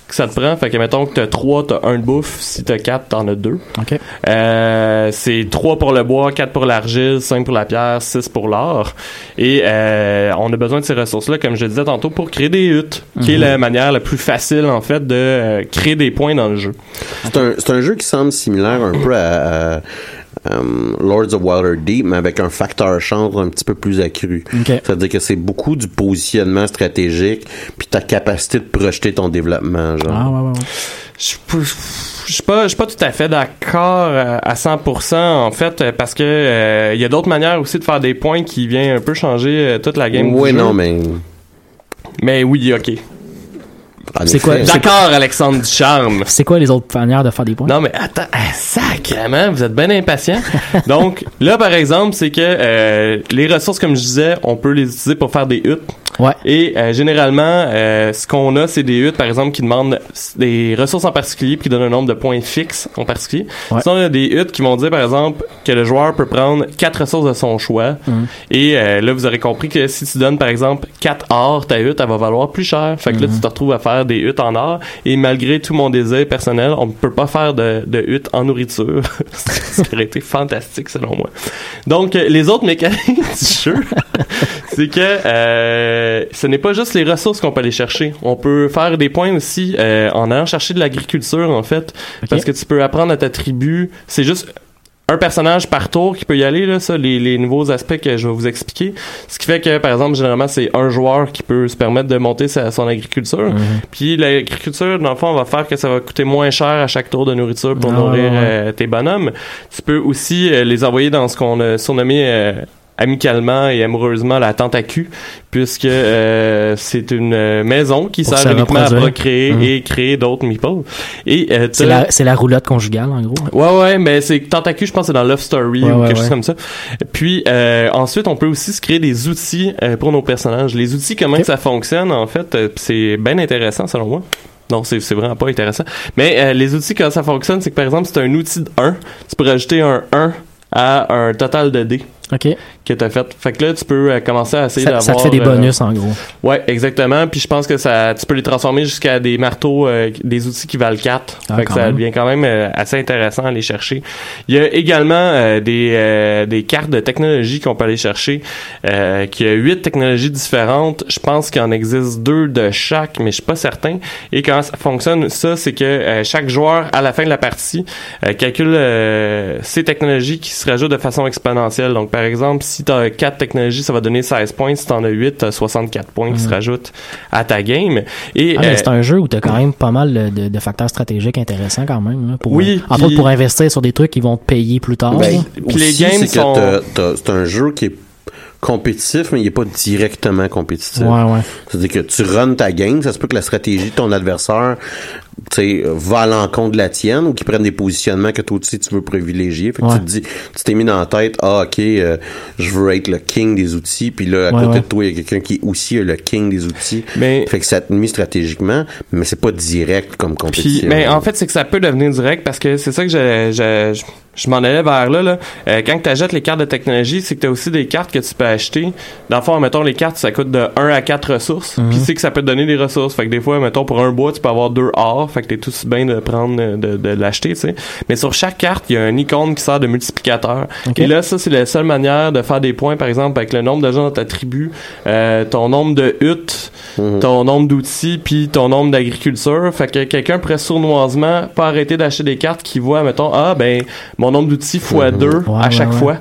que ça te prend. Fait que mettons que t'as 3, t'as un de bouffe. Si t'as 4, t'en as 2. OK. Euh, c'est 3 pour le bois, 4 pour l'argile, 5 pour la pierre, 6 pour l'or. Et euh, on a besoin de ces ressources-là, comme je disais tantôt, pour créer des huttes, qui est Mhm. la manière la plus facile, en fait, de euh, créer des points dans le jeu. C'est un, c'est un jeu qui semble similaire un peu à, à, um, Lords of Waterdeep, mais avec un facteur chance un petit peu plus accru. OK. C'est-à-dire que c'est beaucoup du positionnement stratégique, puis ta capacité de projeter ton développement, genre. Ah, ouais, ouais, ouais. Je je suis pas, je suis pas tout à fait d'accord euh, à 100% en fait euh, parce que euh, il y a d'autres manières aussi de faire des points qui viennent un peu changer euh, toute la game. oui, du jeu. non, mais. Mais oui, ok. C'est quoi- D'accord, Alexandre Ducharme. C'est quoi les autres manières de faire des points? Non, mais attends, ah, sacrément, vous êtes bien impatient. Donc, là, par exemple, c'est que euh, les ressources, comme je disais, on peut les utiliser pour faire des huttes. Ouais. Et euh, généralement, euh, ce qu'on a, c'est des huttes, par exemple, qui demandent des ressources en particulier, puis qui donnent un nombre de points fixes en particulier. Ouais. Y a des huttes qui vont dire, par exemple, que le joueur peut prendre quatre ressources de son choix. Mhm. Et euh, là, vous aurez compris que si tu donnes, par exemple, 4 or, ta hutte, elle va valoir plus cher. Fait que là, Mhm. tu te retrouves à faire des huttes en or. Et malgré tout mon désir personnel, on ne peut pas faire de, de huttes en nourriture. Ça aurait été fantastique, selon moi. Donc, euh, les autres mécaniques du jeu, c'est que euh, ce n'est pas juste les ressources qu'on peut aller chercher. On peut faire des points aussi euh, en allant chercher de l'agriculture, en fait. Parce que tu peux apprendre à ta tribu. C'est juste un personnage par tour qui peut y aller, là, ça, les, les nouveaux aspects que je vais vous expliquer. Ce qui fait que, par exemple, généralement, c'est un joueur qui peut se permettre de monter sa, son agriculture. Mhm. Puis l'agriculture, dans le fond, va faire que ça va coûter moins cher à chaque tour de nourriture pour Ah, nourrir ouais, euh, tes bonhommes. Tu peux aussi euh, les envoyer dans ce qu'on a surnommé euh, amicalement et amoureusement la tente à cul, puisque euh, c'est une euh, maison qui Pour sert se uniquement à procréer Mhm. et créer d'autres meeples. Et euh, C'est la, c'est la roulotte conjugale, en gros. Ouais, ouais, mais c'est Tentacu, je pense, que c'est dans Love Story Ouais, ou ouais, quelque chose comme ça. Puis euh, ensuite, on peut aussi se créer des outils pour nos personnages. Les outils, comment que ça fonctionne, en fait, c'est bien intéressant selon moi. Non, c'est c'est vraiment pas intéressant. Mais les outils, comment ça fonctionne, c'est que par exemple, si tu un outil de 1, tu peux rajouter un 1 à un total de dés. OK. que t'as fait. Fait que là, tu peux euh, commencer à essayer Ça, d'avoir... ça te fait des euh, bonus, en gros. Ouais, exactement. Puis je pense que ça, tu peux les transformer jusqu'à des marteaux, euh, des outils qui valent 4. Ah, fait que ça même. devient quand même euh, assez intéressant à aller chercher. Il y a également euh, des, euh, des cartes de technologie qu'on peut aller chercher. Euh, qui a huit technologies différentes. Je pense qu'il en existe deux de chaque, mais je suis pas certain. Et comment ça fonctionne, ça, c'est que chaque joueur, à la fin de la partie, euh, calcule euh, ces technologies qui se rajoutent de façon exponentielle. Donc, par exemple, si tu as 4 technologies, ça va donner 16 points. Si tu en as 8, tu as 64 points qui se Mhm. rajoutent à ta game. Et, Ah, mais euh, c'est un jeu où t'as quand même pas mal de, facteurs stratégiques intéressants quand même. Là, pour, Oui, puis- autres pour investir sur des trucs qui vont te payer plus tard. Ben, aussi, les games c'est que sont- t'as- t'as- c'est un jeu qui est compétitif, mais il est pas directement compétitif. Ouais, ouais. C'est-à-dire que tu runs ta game, ça se peut que la stratégie de ton adversaire tu va à l'encontre de la tienne ou qu'il prenne des positionnements que toi aussi tu veux privilégier. Fait que Ouais. tu te dis, tu t'es mis dans la tête, ah ok, euh, je veux être le king des outils, puis là à Ouais, côté ouais. de toi il y a quelqu'un qui est aussi le king des outils. Mais- Fait que ça te mis stratégiquement, mais c'est pas direct comme Puis, compétition. mais en fait, c'est que ça peut devenir direct parce que c'est ça que je, je, je, je m'en allais vers là. là. Euh, quand tu achètes les cartes de technologie, c'est que tu as aussi des cartes que tu peux acheter. Dans le fond, mettons, les cartes, ça coûte de 1 à 4 ressources. Mhm. Puis c'est que ça peut te donner des ressources. Fait que des fois, mettons, pour un bois, tu peux avoir deux or. Fait que t'es tout aussi bien de prendre, de, de l'acheter, tu sais. Mais sur chaque carte, il y a un icône qui sert de multiplicateur. Et là, ça, c'est la seule manière de faire des points, par exemple, avec le nombre de gens dans ta tribu, euh, ton nombre de huttes, Mhm. ton nombre d'outils, puis ton nombre d'agriculture. Fait que quelqu'un pourrait sournoisement pas arrêter d'acheter des cartes qui voient, mettons, ah, ben, mon nombre d'outils fois deux Ouais, à ouais, chaque ouais. fois.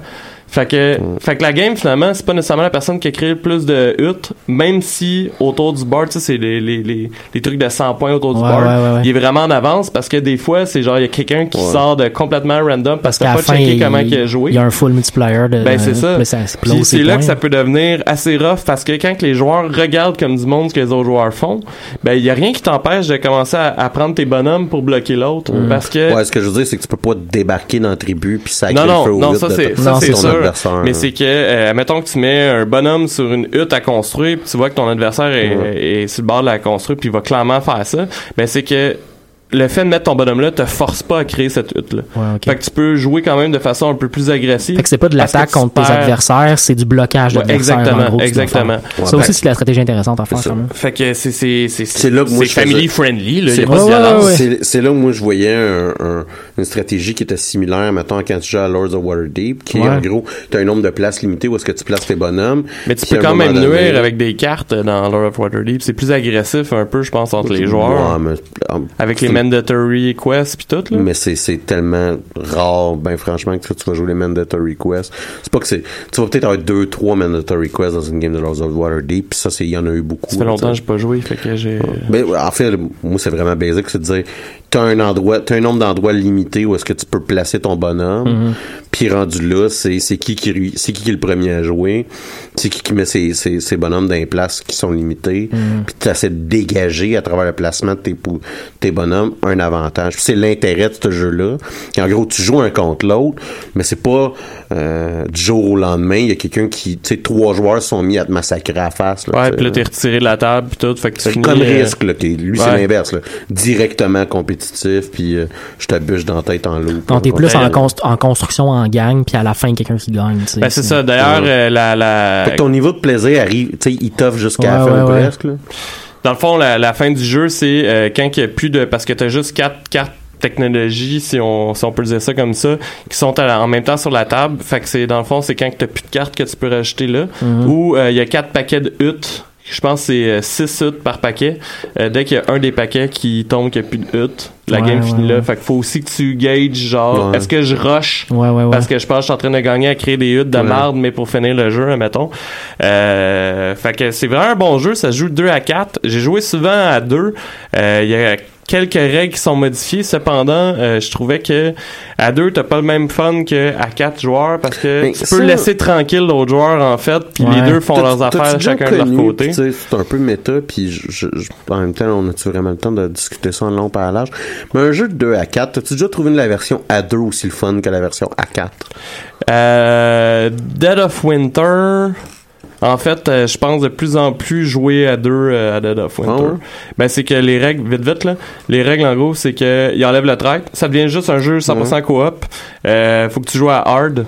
Fait que, fait que la game, finalement, c'est pas nécessairement la personne qui a créé le plus de huttes, même si autour du board, tu sais, c'est les, les, les, les trucs de 100 points autour du Ouais, board, ouais, ouais, ouais. il est vraiment en avance parce que des fois, c'est genre, il y a quelqu'un qui Ouais. sort de complètement random parce, t'as la pas fin, checké il, comment il a joué. il y a un full multiplier de. Ben, c'est ça. Puis ça c'est là points. que ça peut devenir assez rough parce que quand que les joueurs regardent comme du monde ce que les autres joueurs font, ben il y a rien qui t'empêche de commencer à, à prendre tes bonhommes pour bloquer l'autre Mm. parce que Ouais, ce que je veux dire, c'est que tu peux pas débarquer dans la tribu puis sacrer non le non feu non ça c'est ça Adversaire. mais c'est que euh, mettons que tu mets un bonhomme sur une hutte à construire puis tu vois que ton adversaire est sur le bord de la construire puis il va clairement faire ça ben c'est que le fait de mettre ton bonhomme là te force pas à créer cette hutte là Ouais, fait que tu peux jouer quand même de façon un peu plus agressive Fait que c'est pas de l'attaque contre tes adversaires, c'est du blocage Ouais, d'adversaires. exactement, en gros, exactement. Ouais, Ça aussi, c'est la stratégie intéressante à faire quand même. Fait que c'est c'est c'est C'est là que moi, faisais- friendly C'est Ouais. C'est où moi je voyais un- un- une stratégie qui était similaire, mettons, quand tu joues à Lords of Waterdeep, qui Ouais. en gros, tu as un nombre de places limité où est-ce que tu places tes bonhommes. Mais tu peux quand même nuire avec des cartes dans Lord of Waterdeep. C'est plus agressif un peu, je pense, entre les joueurs. Ouais, mais, en- Avec les mandatory quests pis tout, là? Mais c'est, tellement rare, ben franchement, que tu vas jouer les mandatory quests. C'est pas que c'est. Tu vas peut-être avoir deux, trois mandatory quests dans une game de Lords of Waterdeep, puis ça, c'est, il y en a eu beaucoup. Ça fait longtemps que j'ai pas joué, fait que j'ai... Ben, en fait, moi, c'est vraiment basique, c'est de dire, t'as un endroit, t'as un nombre d'endroits limité où est-ce que tu peux placer ton bonhomme, puis rendu là, c'est, qui qui, c'est qui qui est le premier à jouer, c'est qui qui met ses, ses, ses bonhommes dans les places qui sont limitées, puis tu essaies de dégager à travers le placement de tes, tes bonhommes un avantage. Puis c'est l'intérêt de ce jeu-là. En gros, tu joues un contre l'autre, mais c'est pas euh, du jour au lendemain, il y a quelqu'un qui, tu sais, trois joueurs sont mis à te massacrer à la face. Là, Ouais, pis là, t'es retiré de la table pis tout, fait que tu C'est finis... comme euh, risque, là, qui, lui, c'est l'inverse. Directement compétitif, puis euh, je t'abûche dans la tête en loup. Donc, t'es plus en, Ouais. const- en construction en gang, puis à la fin, quelqu'un qui gagne. Ben, c'est ça. D'ailleurs, Ouais. euh, la... la... Fait que ton niveau de plaisir arrive, tu sais, il t'offre jusqu'à la Ouais, fin ouais, ouais. presque, là. Dans le fond, la, la fin du jeu, c'est euh, quand il y a plus de... Parce que t'as juste quatre cartes technologies, si on, si on peut dire ça comme ça, qui sont à- en même temps sur la table. Fait que c'est, dans le fond, c'est quand t'as plus de cartes que tu peux rajouter là. Mhm. Ou euh, il y a quatre paquets de huttes. Je pense que c'est 6 huttes par paquet. Euh, dès qu'il y a un des paquets qui tombe qu'il n'y a plus de huttes, la Ouais, game ouais, finit là. ouais. Fait qu'il faut aussi que tu gages, genre, Ouais. est-ce que je rush? Ouais, ouais, ouais. parce que je pense que je suis en train de gagner à créer des huttes de Ouais. marde, mais pour finir le jeu, mettons. Euh, fait que c'est vraiment un bon jeu. Ça se joue 2 à 4. J'ai joué souvent à 2. Euh, Il y a quelques règles qui sont modifiées. Cependant, euh, je trouvais que à 2, t'as pas le même fun que à 4 joueurs parce que Mais tu ça- peux laisser tranquille l'autre joueur, en fait, puis Ouais. les deux font leurs affaires chacun de leur côté. puis tu sais, C'est un peu méta, puis je, je- je- en même temps, on a-tu vraiment le temps de discuter ça en long par à large? Mais un jeu de 2 à 4, t'as-tu déjà trouvé la version à 2 aussi le fun que la version à 4? Euh, Dead of Winter. En fait, euh, je pense de plus en plus jouer à deux euh, à Dead of Winter. Ah? Ben c'est que les règles, vite vite là, les règles en gros c'est que il enlève le track, ça devient juste un jeu 100% coop. Euh, faut que tu joues à hard.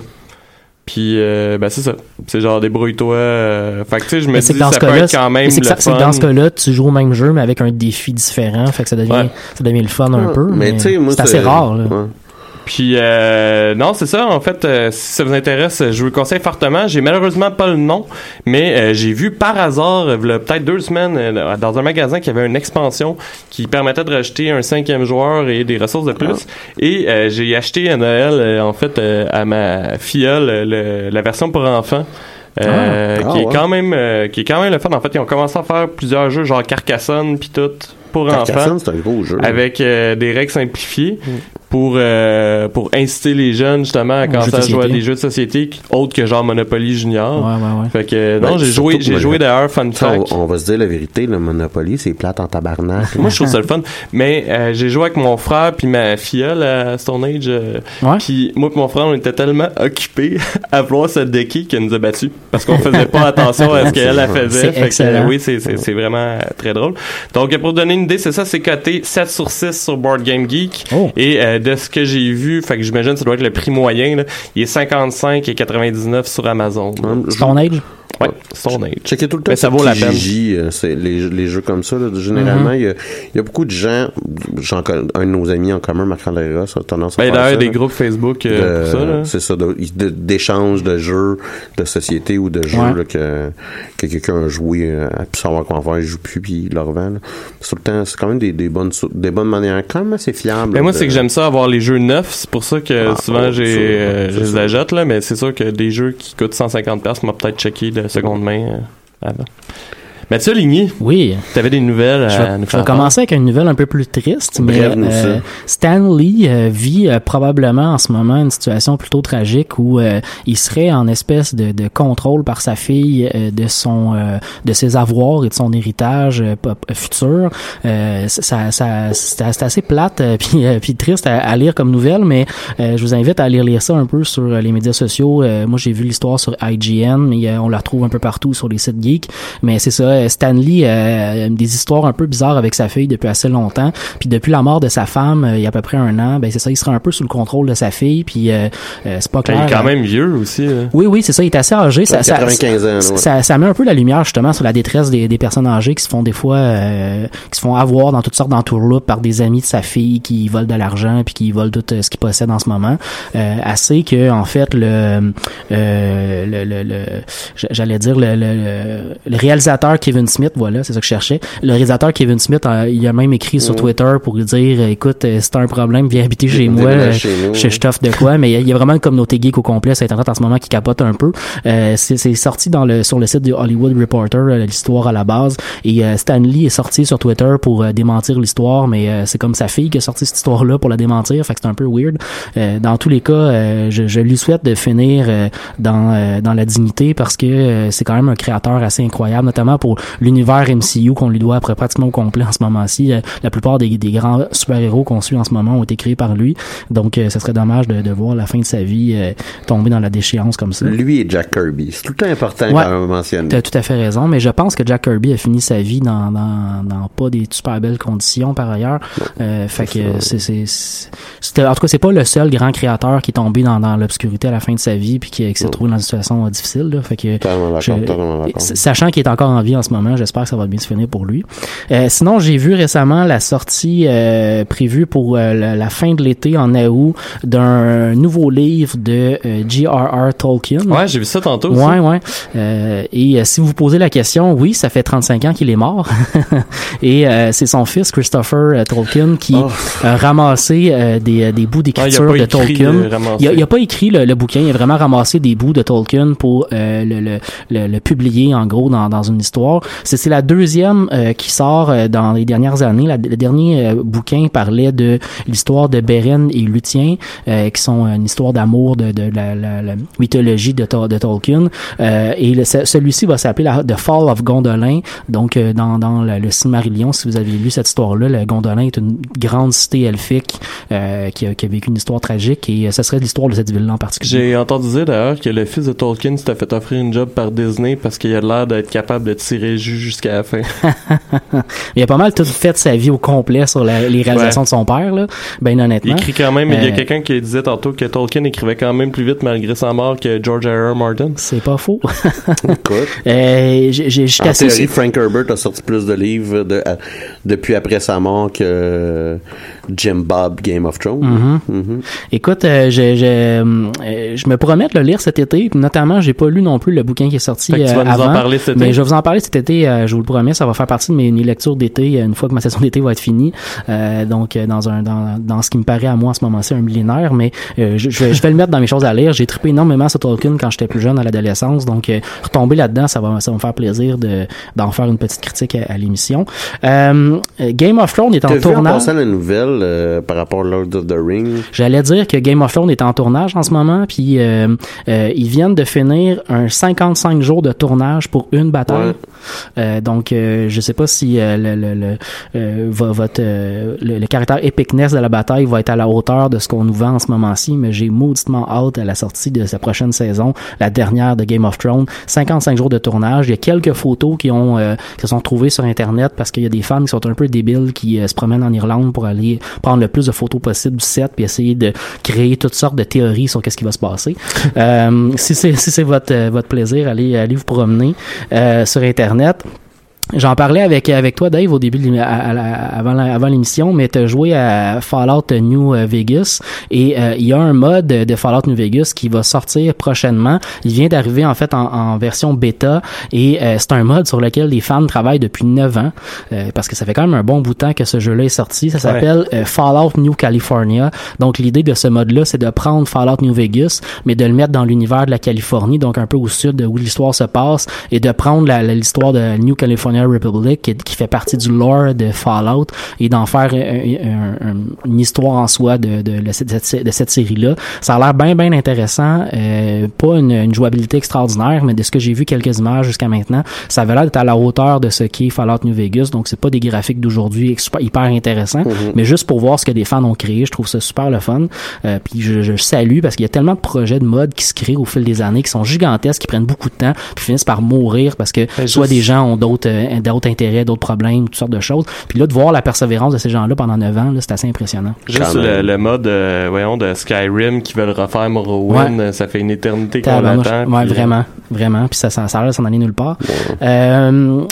Puis, euh, ben, c'est ça. C'est genre débrouille-toi. Euh, fait que, tu sais, je me Mais c'est dis, ça peut être quand même c'est que ça- c'est que fun. dans ce cas-là, tu joues au même jeu, mais avec un défi différent. Fait que ça devient, Ouais. ça devient le fun un Ouais, peu. mais Mais, tu sais, moi, c'est assez rare, là. Ouais. Puis euh, non, c'est ça. En fait, euh, si ça vous intéresse, je vous le conseille fortement. J'ai malheureusement pas le nom, mais euh, j'ai vu par hasard, euh, peut-être deux semaines, euh, dans un magasin qu'il y avait une expansion qui permettait de rajouter un cinquième joueur et des ressources de plus. Et euh, j'ai acheté à Noël, euh, en fait, euh, à ma filleule, le- la version pour enfants. euh, Ah. qui Ah, est ouais. quand même euh, qui est quand même le fun en fait ils ont commencé à faire plusieurs jeux genre Carcassonne puis tout pour enfants Carcassonne, c'est un gros jeu. avec euh, des règles simplifiées pour euh, pour inciter les jeunes justement à commencer à jouer à des jeux de société qui- autres que genre Monopoly Junior. Ouais, ouais, ouais. Fait que Ben, non, j'ai joué j'ai moi, joué je- d'ailleurs fun fact. on, on va se dire la vérité, le Monopoly, c'est plate en tabarnak. Moi, je trouve ça le fun. Mais euh, j'ai joué avec mon frère puis ma filleule à Stone Age. euh, Ouais. Puis moi et mon frère, on était tellement occupés à vouloir se decker qu'elle nous a battus. Parce qu'on faisait pas attention à ce qu'elle elle faisait. Fait que, euh, oui, c'est, c'est, vraiment euh, très drôle. Donc, pour vous donner une idée, c'est ça, c'est coté 7 sur 6 sur Board Game Geek. Oh. Et euh, de ce que j'ai vu, fait que j'imagine que ça doit être le prix moyen, là, il est 55 et 99 sur Amazon. Stone Age? Ouais, Stone Age. Checker tout le temps Mais ça vaut la peine. Euh, c'est les, les jeux comme ça. Là, généralement, il y, a, il y a beaucoup de gens, un de nos amis en commun, Marc-André Ross, a tendance à Ben, faire ça. des là. groupes Facebook euh, de- pour ça, là. C'est ça, de- de- de, jeux, de société ou de jeux Ouais. là, que, que quelqu'un a joué, euh, a pu savoir quoi en faire, il joue plus, puis il le revend. C'est tout le temps, c'est quand même des, des bonnes, des bonnes manières, quand même assez fiables. Mais moi, de- c'est que j'aime ça avoir les jeux neufs. C'est pour ça que Ah, souvent, j'ai, je les achète, là. Mais c'est sûr que des jeux qui coûtent 150$, piastres, m'a peut-être checké de seconde main euh. Mathieu Ligny, Oui. t'avais des nouvelles Je à vais, nous je faire vais commencer avec une nouvelle un peu plus triste, mais euh. Stan Lee euh, vit euh, probablement en ce moment une situation plutôt tragique où euh, il serait en espèce de, de contrôle par sa fille euh, de son euh, de ses avoirs et de son héritage euh, futur. Euh, ça, ça, c'est assez plate euh, puis euh, puis triste à, à lire comme nouvelle, mais euh, je vous invite à aller lire ça un peu sur les médias sociaux. Euh, moi, j'ai vu l'histoire sur IGN, mais on la retrouve un peu partout sur les sites geeks. Mais c'est ça, euh, Stan Lee euh, a des histoires un peu bizarres avec sa fille depuis assez longtemps. Puis depuis la mort de sa femme, euh, il y a à peu près un an, ben c'est ça, il serait un peu sous le contrôle de sa fille. Puis euh, euh, c'est pas Ben, clair. il est quand euh, même vieux aussi. là. oui, oui, c'est ça. Il est assez âgé. Ça, ça, 95 ans, là, ouais. ça, ça met un peu la lumière justement sur la détresse des, des personnes âgées qui se font des fois, euh, qui se font avoir dans toutes sortes d'entourloupes par des amis de sa fille qui volent de l'argent puis qui volent tout euh, ce qu'ils possèdent en ce moment. Euh, assez que en fait le, euh, le, le, le- j'allais dire le, le, le réalisateur Kevin Smith, voilà, c'est ça que je cherchais. Le réalisateur Kevin Smith, euh, il a même écrit sur Mhm. Twitter pour lui dire, écoute, euh, t'as un problème, viens habiter chez moi. Euh, chez je, t'offre de quoi, mais il y a vraiment une communauté geek au complet sur Internet en ce moment qui capote un peu. Euh, c'est c'est sorti dans le sur le site du Hollywood Reporter euh, l'histoire à la base et euh, Stan Lee est sorti sur Twitter pour euh, démentir l'histoire, mais euh, c'est comme sa fille qui a sorti cette histoire-là pour la démentir, fait que c'est un peu weird. Euh, dans tous les cas, euh, je, je lui souhaite de finir euh, dans euh, dans la dignité parce que euh, c'est quand même un créateur assez incroyable, notamment pour l'univers MCU qu'on lui doit après pratiquement au complet en ce moment-ci. Euh, la plupart des, des grands super-héros qu'on suit en ce moment ont été créés par lui, donc euh, ce serait dommage de, de voir la fin de sa vie euh, tomber dans la déchéance comme ça. Lui et Jack Kirby. C'est tout le temps important Ouais. quand même à mentionner. T'as tout à fait raison, mais je pense que Jack Kirby a fini sa vie dans, dans, dans pas des super belles conditions par ailleurs. Euh, fait que c'est en tout cas c'est pas le seul grand créateur qui est tombé dans, dans l'obscurité à la fin de sa vie puis qui, qui s'est trouvé dans une situation difficile. Là. Fait que je- sachant qu'il est encore en vie en ce moment, j'espère que ça va bien se finir pour lui. Euh, sinon, j'ai vu récemment la sortie euh, prévue pour euh, la, la fin de l'été en août d'un nouveau livre de J.R.R. Tolkien. Ouais, j'ai vu ça tantôt aussi. Ouais, ouais. Et si vous posez la question, oui, ça fait 35 ans qu'il est mort. et c'est son fils, Christopher Tolkien, qui a ramassé des, des bouts d'écriture de Tolkien. il, a, il a pas écrit le, le bouquin, il a vraiment ramassé des bouts de Tolkien pour le, le publier, en gros, dans, dans une histoire. C'est la deuxième euh, qui sort euh, dans les dernières années. La- le dernier euh, bouquin parlait de l'histoire de Beren et Luthien, euh, qui sont une histoire d'amour de, de la, la- la mythologie de, de Tolkien. Et celui-ci va s'appeler la- The Fall of Gondolin. Donc, dans, dans le, le Silmarillion, si vous avez lu cette histoire-là, le Gondolin est une grande cité elfique euh, qui, a, qui a vécu une histoire tragique et euh, ce serait l'histoire de cette ville-là en particulier. J'ai entendu dire d'ailleurs que le fils de Tolkien s'était fait offrir une job par Disney parce qu'il a l'air d'être capable de tirer jusqu'à la fin. il a pas mal tout fait sa vie au complet sur la- les réalisations Ouais. de son père, là. Ben honnêtement. Il écrit quand même, il y a Euh, quelqu'un qui disait tantôt que Tolkien écrivait quand même plus vite malgré sa mort que George R. R. Martin. C'est pas faux. Écoute. Euh, j'ai- En théorie, Frank Herbert a sorti plus de livres de- à- depuis après sa mort que euh, Jim Bob Game of Thrones. Mhm. Mhm. Écoute, euh, je, je, euh, je me promets de le lire cet été. puis Notamment, j'ai pas lu non plus le bouquin qui est sorti Fait que tu euh, vas nous en avant. parler cet été. Mais je vais vous en parler cet été. euh, je vous le promets, ça va faire partie de mes, mes lectures d'été une fois que ma session d'été va être finie. Euh, donc, dans un dans, dans ce qui me paraît à moi en ce moment-ci un millénaire. Mais euh, je, je vais, je vais le mettre dans mes choses à lire. J'ai trippé énormément sur Tolkien quand j'étais plus jeune à l'adolescence. Donc, euh, retomber là-dedans, ça va ça va me faire plaisir de d'en faire une petite critique à, à l'émission. Euh, Game of Thrones est en T'as vu en tournage. passant la nouvelle euh, par rapport à Lord of the Rings? J'allais dire que Game of Thrones est en tournage en ce moment, puis euh, euh, ils viennent de finir un 55 jours de tournage pour une bataille. Ouais. Euh, donc, euh, je sais pas si euh, le, le, le, euh, vo- votre, euh, le, le caractère epicness de la bataille va être à la hauteur de ce qu'on nous vend en ce moment-ci, mais j'ai mauditement hâte à la sortie de sa prochaine saison, la dernière de Game of Thrones. 55 jours de tournage. Il y a quelques photos qui ont euh, qui se sont trouvées sur Internet parce qu'il y a des fans qui sont un peu débiles qui euh, se promènent en Irlande pour aller prendre le plus de photos possible du set puis essayer de créer toutes sortes de théories sur qu'est-ce qui va se passer. euh, si c'est si c'est votre votre plaisir, allez allez vous promener euh, sur Internet. Internet. J'en parlais avec avec toi Dave au début de à- avant la- avant l'émission mais tu as joué à Fallout New Vegas et euh, il y a un mode de Fallout New Vegas qui va sortir prochainement. Il vient d'arriver en fait en, en version bêta et euh, c'est un mode sur lequel les fans travaillent depuis 9 ans euh, parce que ça fait quand même un bon bout de temps que ce jeu-là est sorti. Ça s'appelle Fallout New California. Donc l'idée de ce mode-là, c'est de prendre Fallout New Vegas mais de le mettre dans l'univers de la Californie, donc un peu au sud où l'histoire se passe et de prendre l'histoire de New California Republic qui, qui fait partie du lore de Fallout et d'en faire un- un- un- une histoire en soi de, de, de cette, de cette série-là. Ça a l'air bien, bien intéressant. Euh, pas une, une jouabilité extraordinaire, mais de ce que j'ai vu quelques images jusqu'à maintenant, ça avait l'air d'être à la hauteur de ce qu'est Fallout New Vegas. Donc, c'est pas des graphiques d'aujourd'hui hyper intéressants, mais juste pour voir ce que des fans ont créé, je trouve ça super le fun. Euh, puis je, je salue parce qu'il y a tellement de projets de mode qui se créent au fil des années, qui sont gigantesques, qui prennent beaucoup de temps, puis finissent par mourir parce que Ben, soit des gens ont d'autres euh, d'autres intérêts, d'autres problèmes, toutes sortes de choses. Puis là, de voir la persévérance de ces gens-là pendant 9 ans, là, c'est assez impressionnant. Juste le, le mode, euh, voyons, de Skyrim qui veulent refaire Morrowind, euh, ça fait une éternité qu'on l'attend. Ouais, puis, euh, vraiment, vraiment. Puis ça, ça, ça a l'air de s'en aller nulle part. Euh,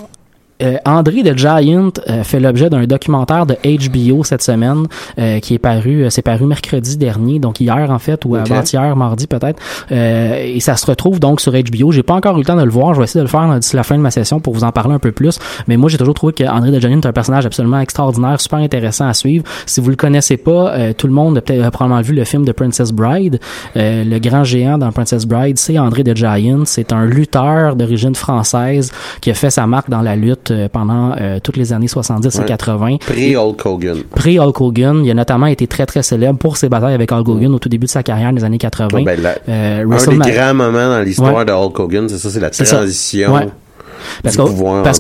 euh, André de Giant euh, fait l'objet d'un documentaire de HBO cette semaine euh, qui est paru, euh, c'est paru mercredi dernier, donc hier en fait ou avant-hier, mardi peut-être. Euh, et ça se retrouve donc sur HBO. J'ai pas encore eu le temps de le voir. Je vais essayer de le faire d'ici la fin de ma session pour vous en parler un peu plus. Mais moi, j'ai toujours trouvé que André de Giant est un personnage absolument extraordinaire, super intéressant à suivre. Si vous le connaissez pas, euh, tout le monde a peut-être probablement vu le film de Princess Bride. Euh, le grand géant dans Princess Bride, c'est André de Giant. C'est un lutteur d'origine française qui a fait sa marque dans la lutte euh, pendant euh, toutes les années 70 et Ouais. 80. Pré-Hulk Hogan. Pré-Hulk Hogan, il a notamment été très très célèbre pour ses batailles avec Hulk Hogan au tout début de sa carrière des années 80. Ouais, ben, la- Euh, un des grands moments dans l'histoire de Hulk Hogan, c'est ça, c'est la transition. Parce qu'au parce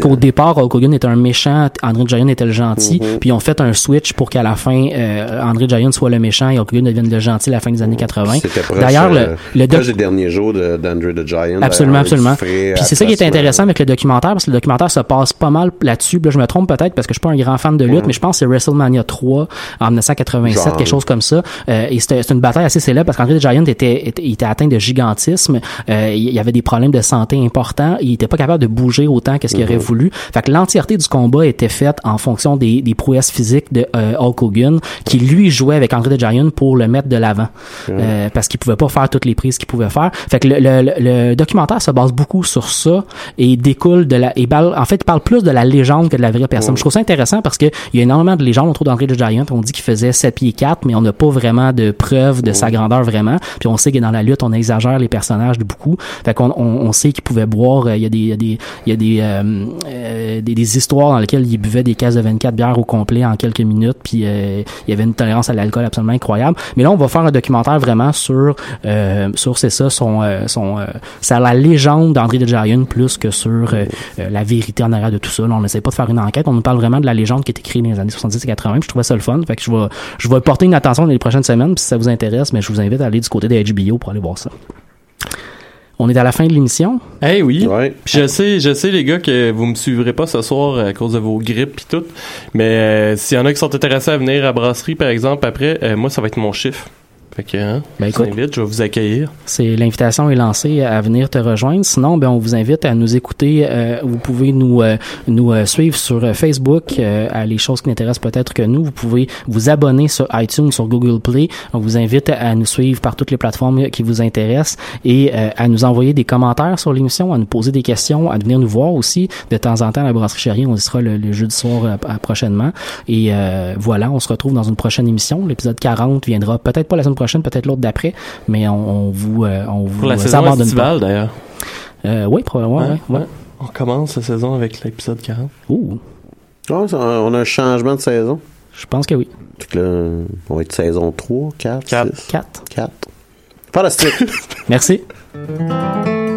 qu'au qu'au euh, départ Hulk Hogan était un méchant, André Giant était le gentil, Mhm. puis ils ont fait un switch pour qu'à la fin euh, André Giant soit le méchant et Hulk Hogan devienne le gentil à la fin des années 80. C'était proche, D'ailleurs euh, le, le doc- des derniers jours de- d'Andre the Giant. Absolument, absolument. Puis c'est ça qui est intéressant avec le documentaire, parce que le documentaire se passe pas mal là-dessus. Là, je me trompe peut-être parce que je suis pas un grand fan de lutte, mais je pense que c'est WrestleMania 3 en 1987, Genre. quelque chose comme ça. Euh, et c'était c'est une bataille assez célèbre parce qu'André the Giant était, était, était atteint de gigantisme. Euh, il y avait des problèmes de santé importants. Il était pas capable de bouger autant que ce qu'il aurait voulu. Fait que l'entièreté du combat était faite en fonction des, des prouesses physiques de euh, Hulk Hogan, qui lui jouait avec André the Giant pour le mettre de l'avant. Euh, parce qu'il pouvait pas faire toutes les prises qu'il pouvait faire. Fait que le, le, le- documentaire se base beaucoup sur ça et découle de la. Et parle- en fait, parle plus de la légende que de la vraie personne. Je trouve ça intéressant parce que il y a énormément de légendes autour d'André the Giant. On dit qu'il faisait 7 pieds 4, mais on n'a pas vraiment de preuves de sa grandeur vraiment. Puis on sait que dans la lutte, on exagère les personnages de beaucoup. Fait qu'on on, on sait qu'il pouvait boire. euh, Il y a des, y a des, il y a des, euh, euh, des, des histoires dans lesquelles il buvait des caisses de 24 bières au complet en quelques minutes. Puis euh, il y avait une tolérance à l'alcool absolument incroyable. Mais là, on va faire un documentaire vraiment sur, sur c'est ça, son, son, la légende d'André Giant plus que sur la vérité en arrière de tout ça. On n'essaie pas de faire une enquête. On nous parle vraiment de la légende qui a été créée dans les années 70 et 80. Puis je trouvais ça le fun. Fait que je vais, je vais porter une attention dans les prochaines semaines. Puis si ça vous intéresse, mais je vous invite à aller du côté de HBO pour aller voir ça. On est à la fin de l'émission. Eh oui. Ouais. Je sais, je sais les gars que vous me suivrez pas ce soir à cause de vos grippes puis tout. Mais euh, s'il y en a qui sont intéressés à venir à brasserie par exemple après, euh, moi ça va être mon chiffre. Fait que hein, Ben, je vous écoute. invite, je vais vous accueillir. C'est l'invitation est lancée à venir te rejoindre. Sinon, ben on vous invite à nous écouter. euh, vous pouvez nous euh, nous euh, suivre sur euh, Facebook euh, à les choses qui n'intéressent peut-être que nous. Vous pouvez vous abonner sur iTunes, sur Google Play. On vous invite à nous suivre par toutes les plateformes qui vous intéressent et euh, à nous envoyer des commentaires sur l'émission, à nous poser des questions, à venir nous voir aussi de temps en temps à la brasserie Chérie. On y sera le, le jeudi soir euh, à- prochainement. Et euh, voilà, on se retrouve dans une prochaine émission. L'épisode 40 viendra peut-être pas la semaine prochaine, peut-être l'autre d'après, mais on, on vous euh, on vous Pour la euh, saison s'abandonne estivale d'ailleurs. pas. Euh, oui, probablement. Ouais, ouais, ouais. On commence la saison avec l'épisode 40. Ouh, ça, on a un changement de saison. je pense que oui. Que là, on va être saison 3, 4, Quatre. 6, 4. 4. Fantastique. Merci. Thank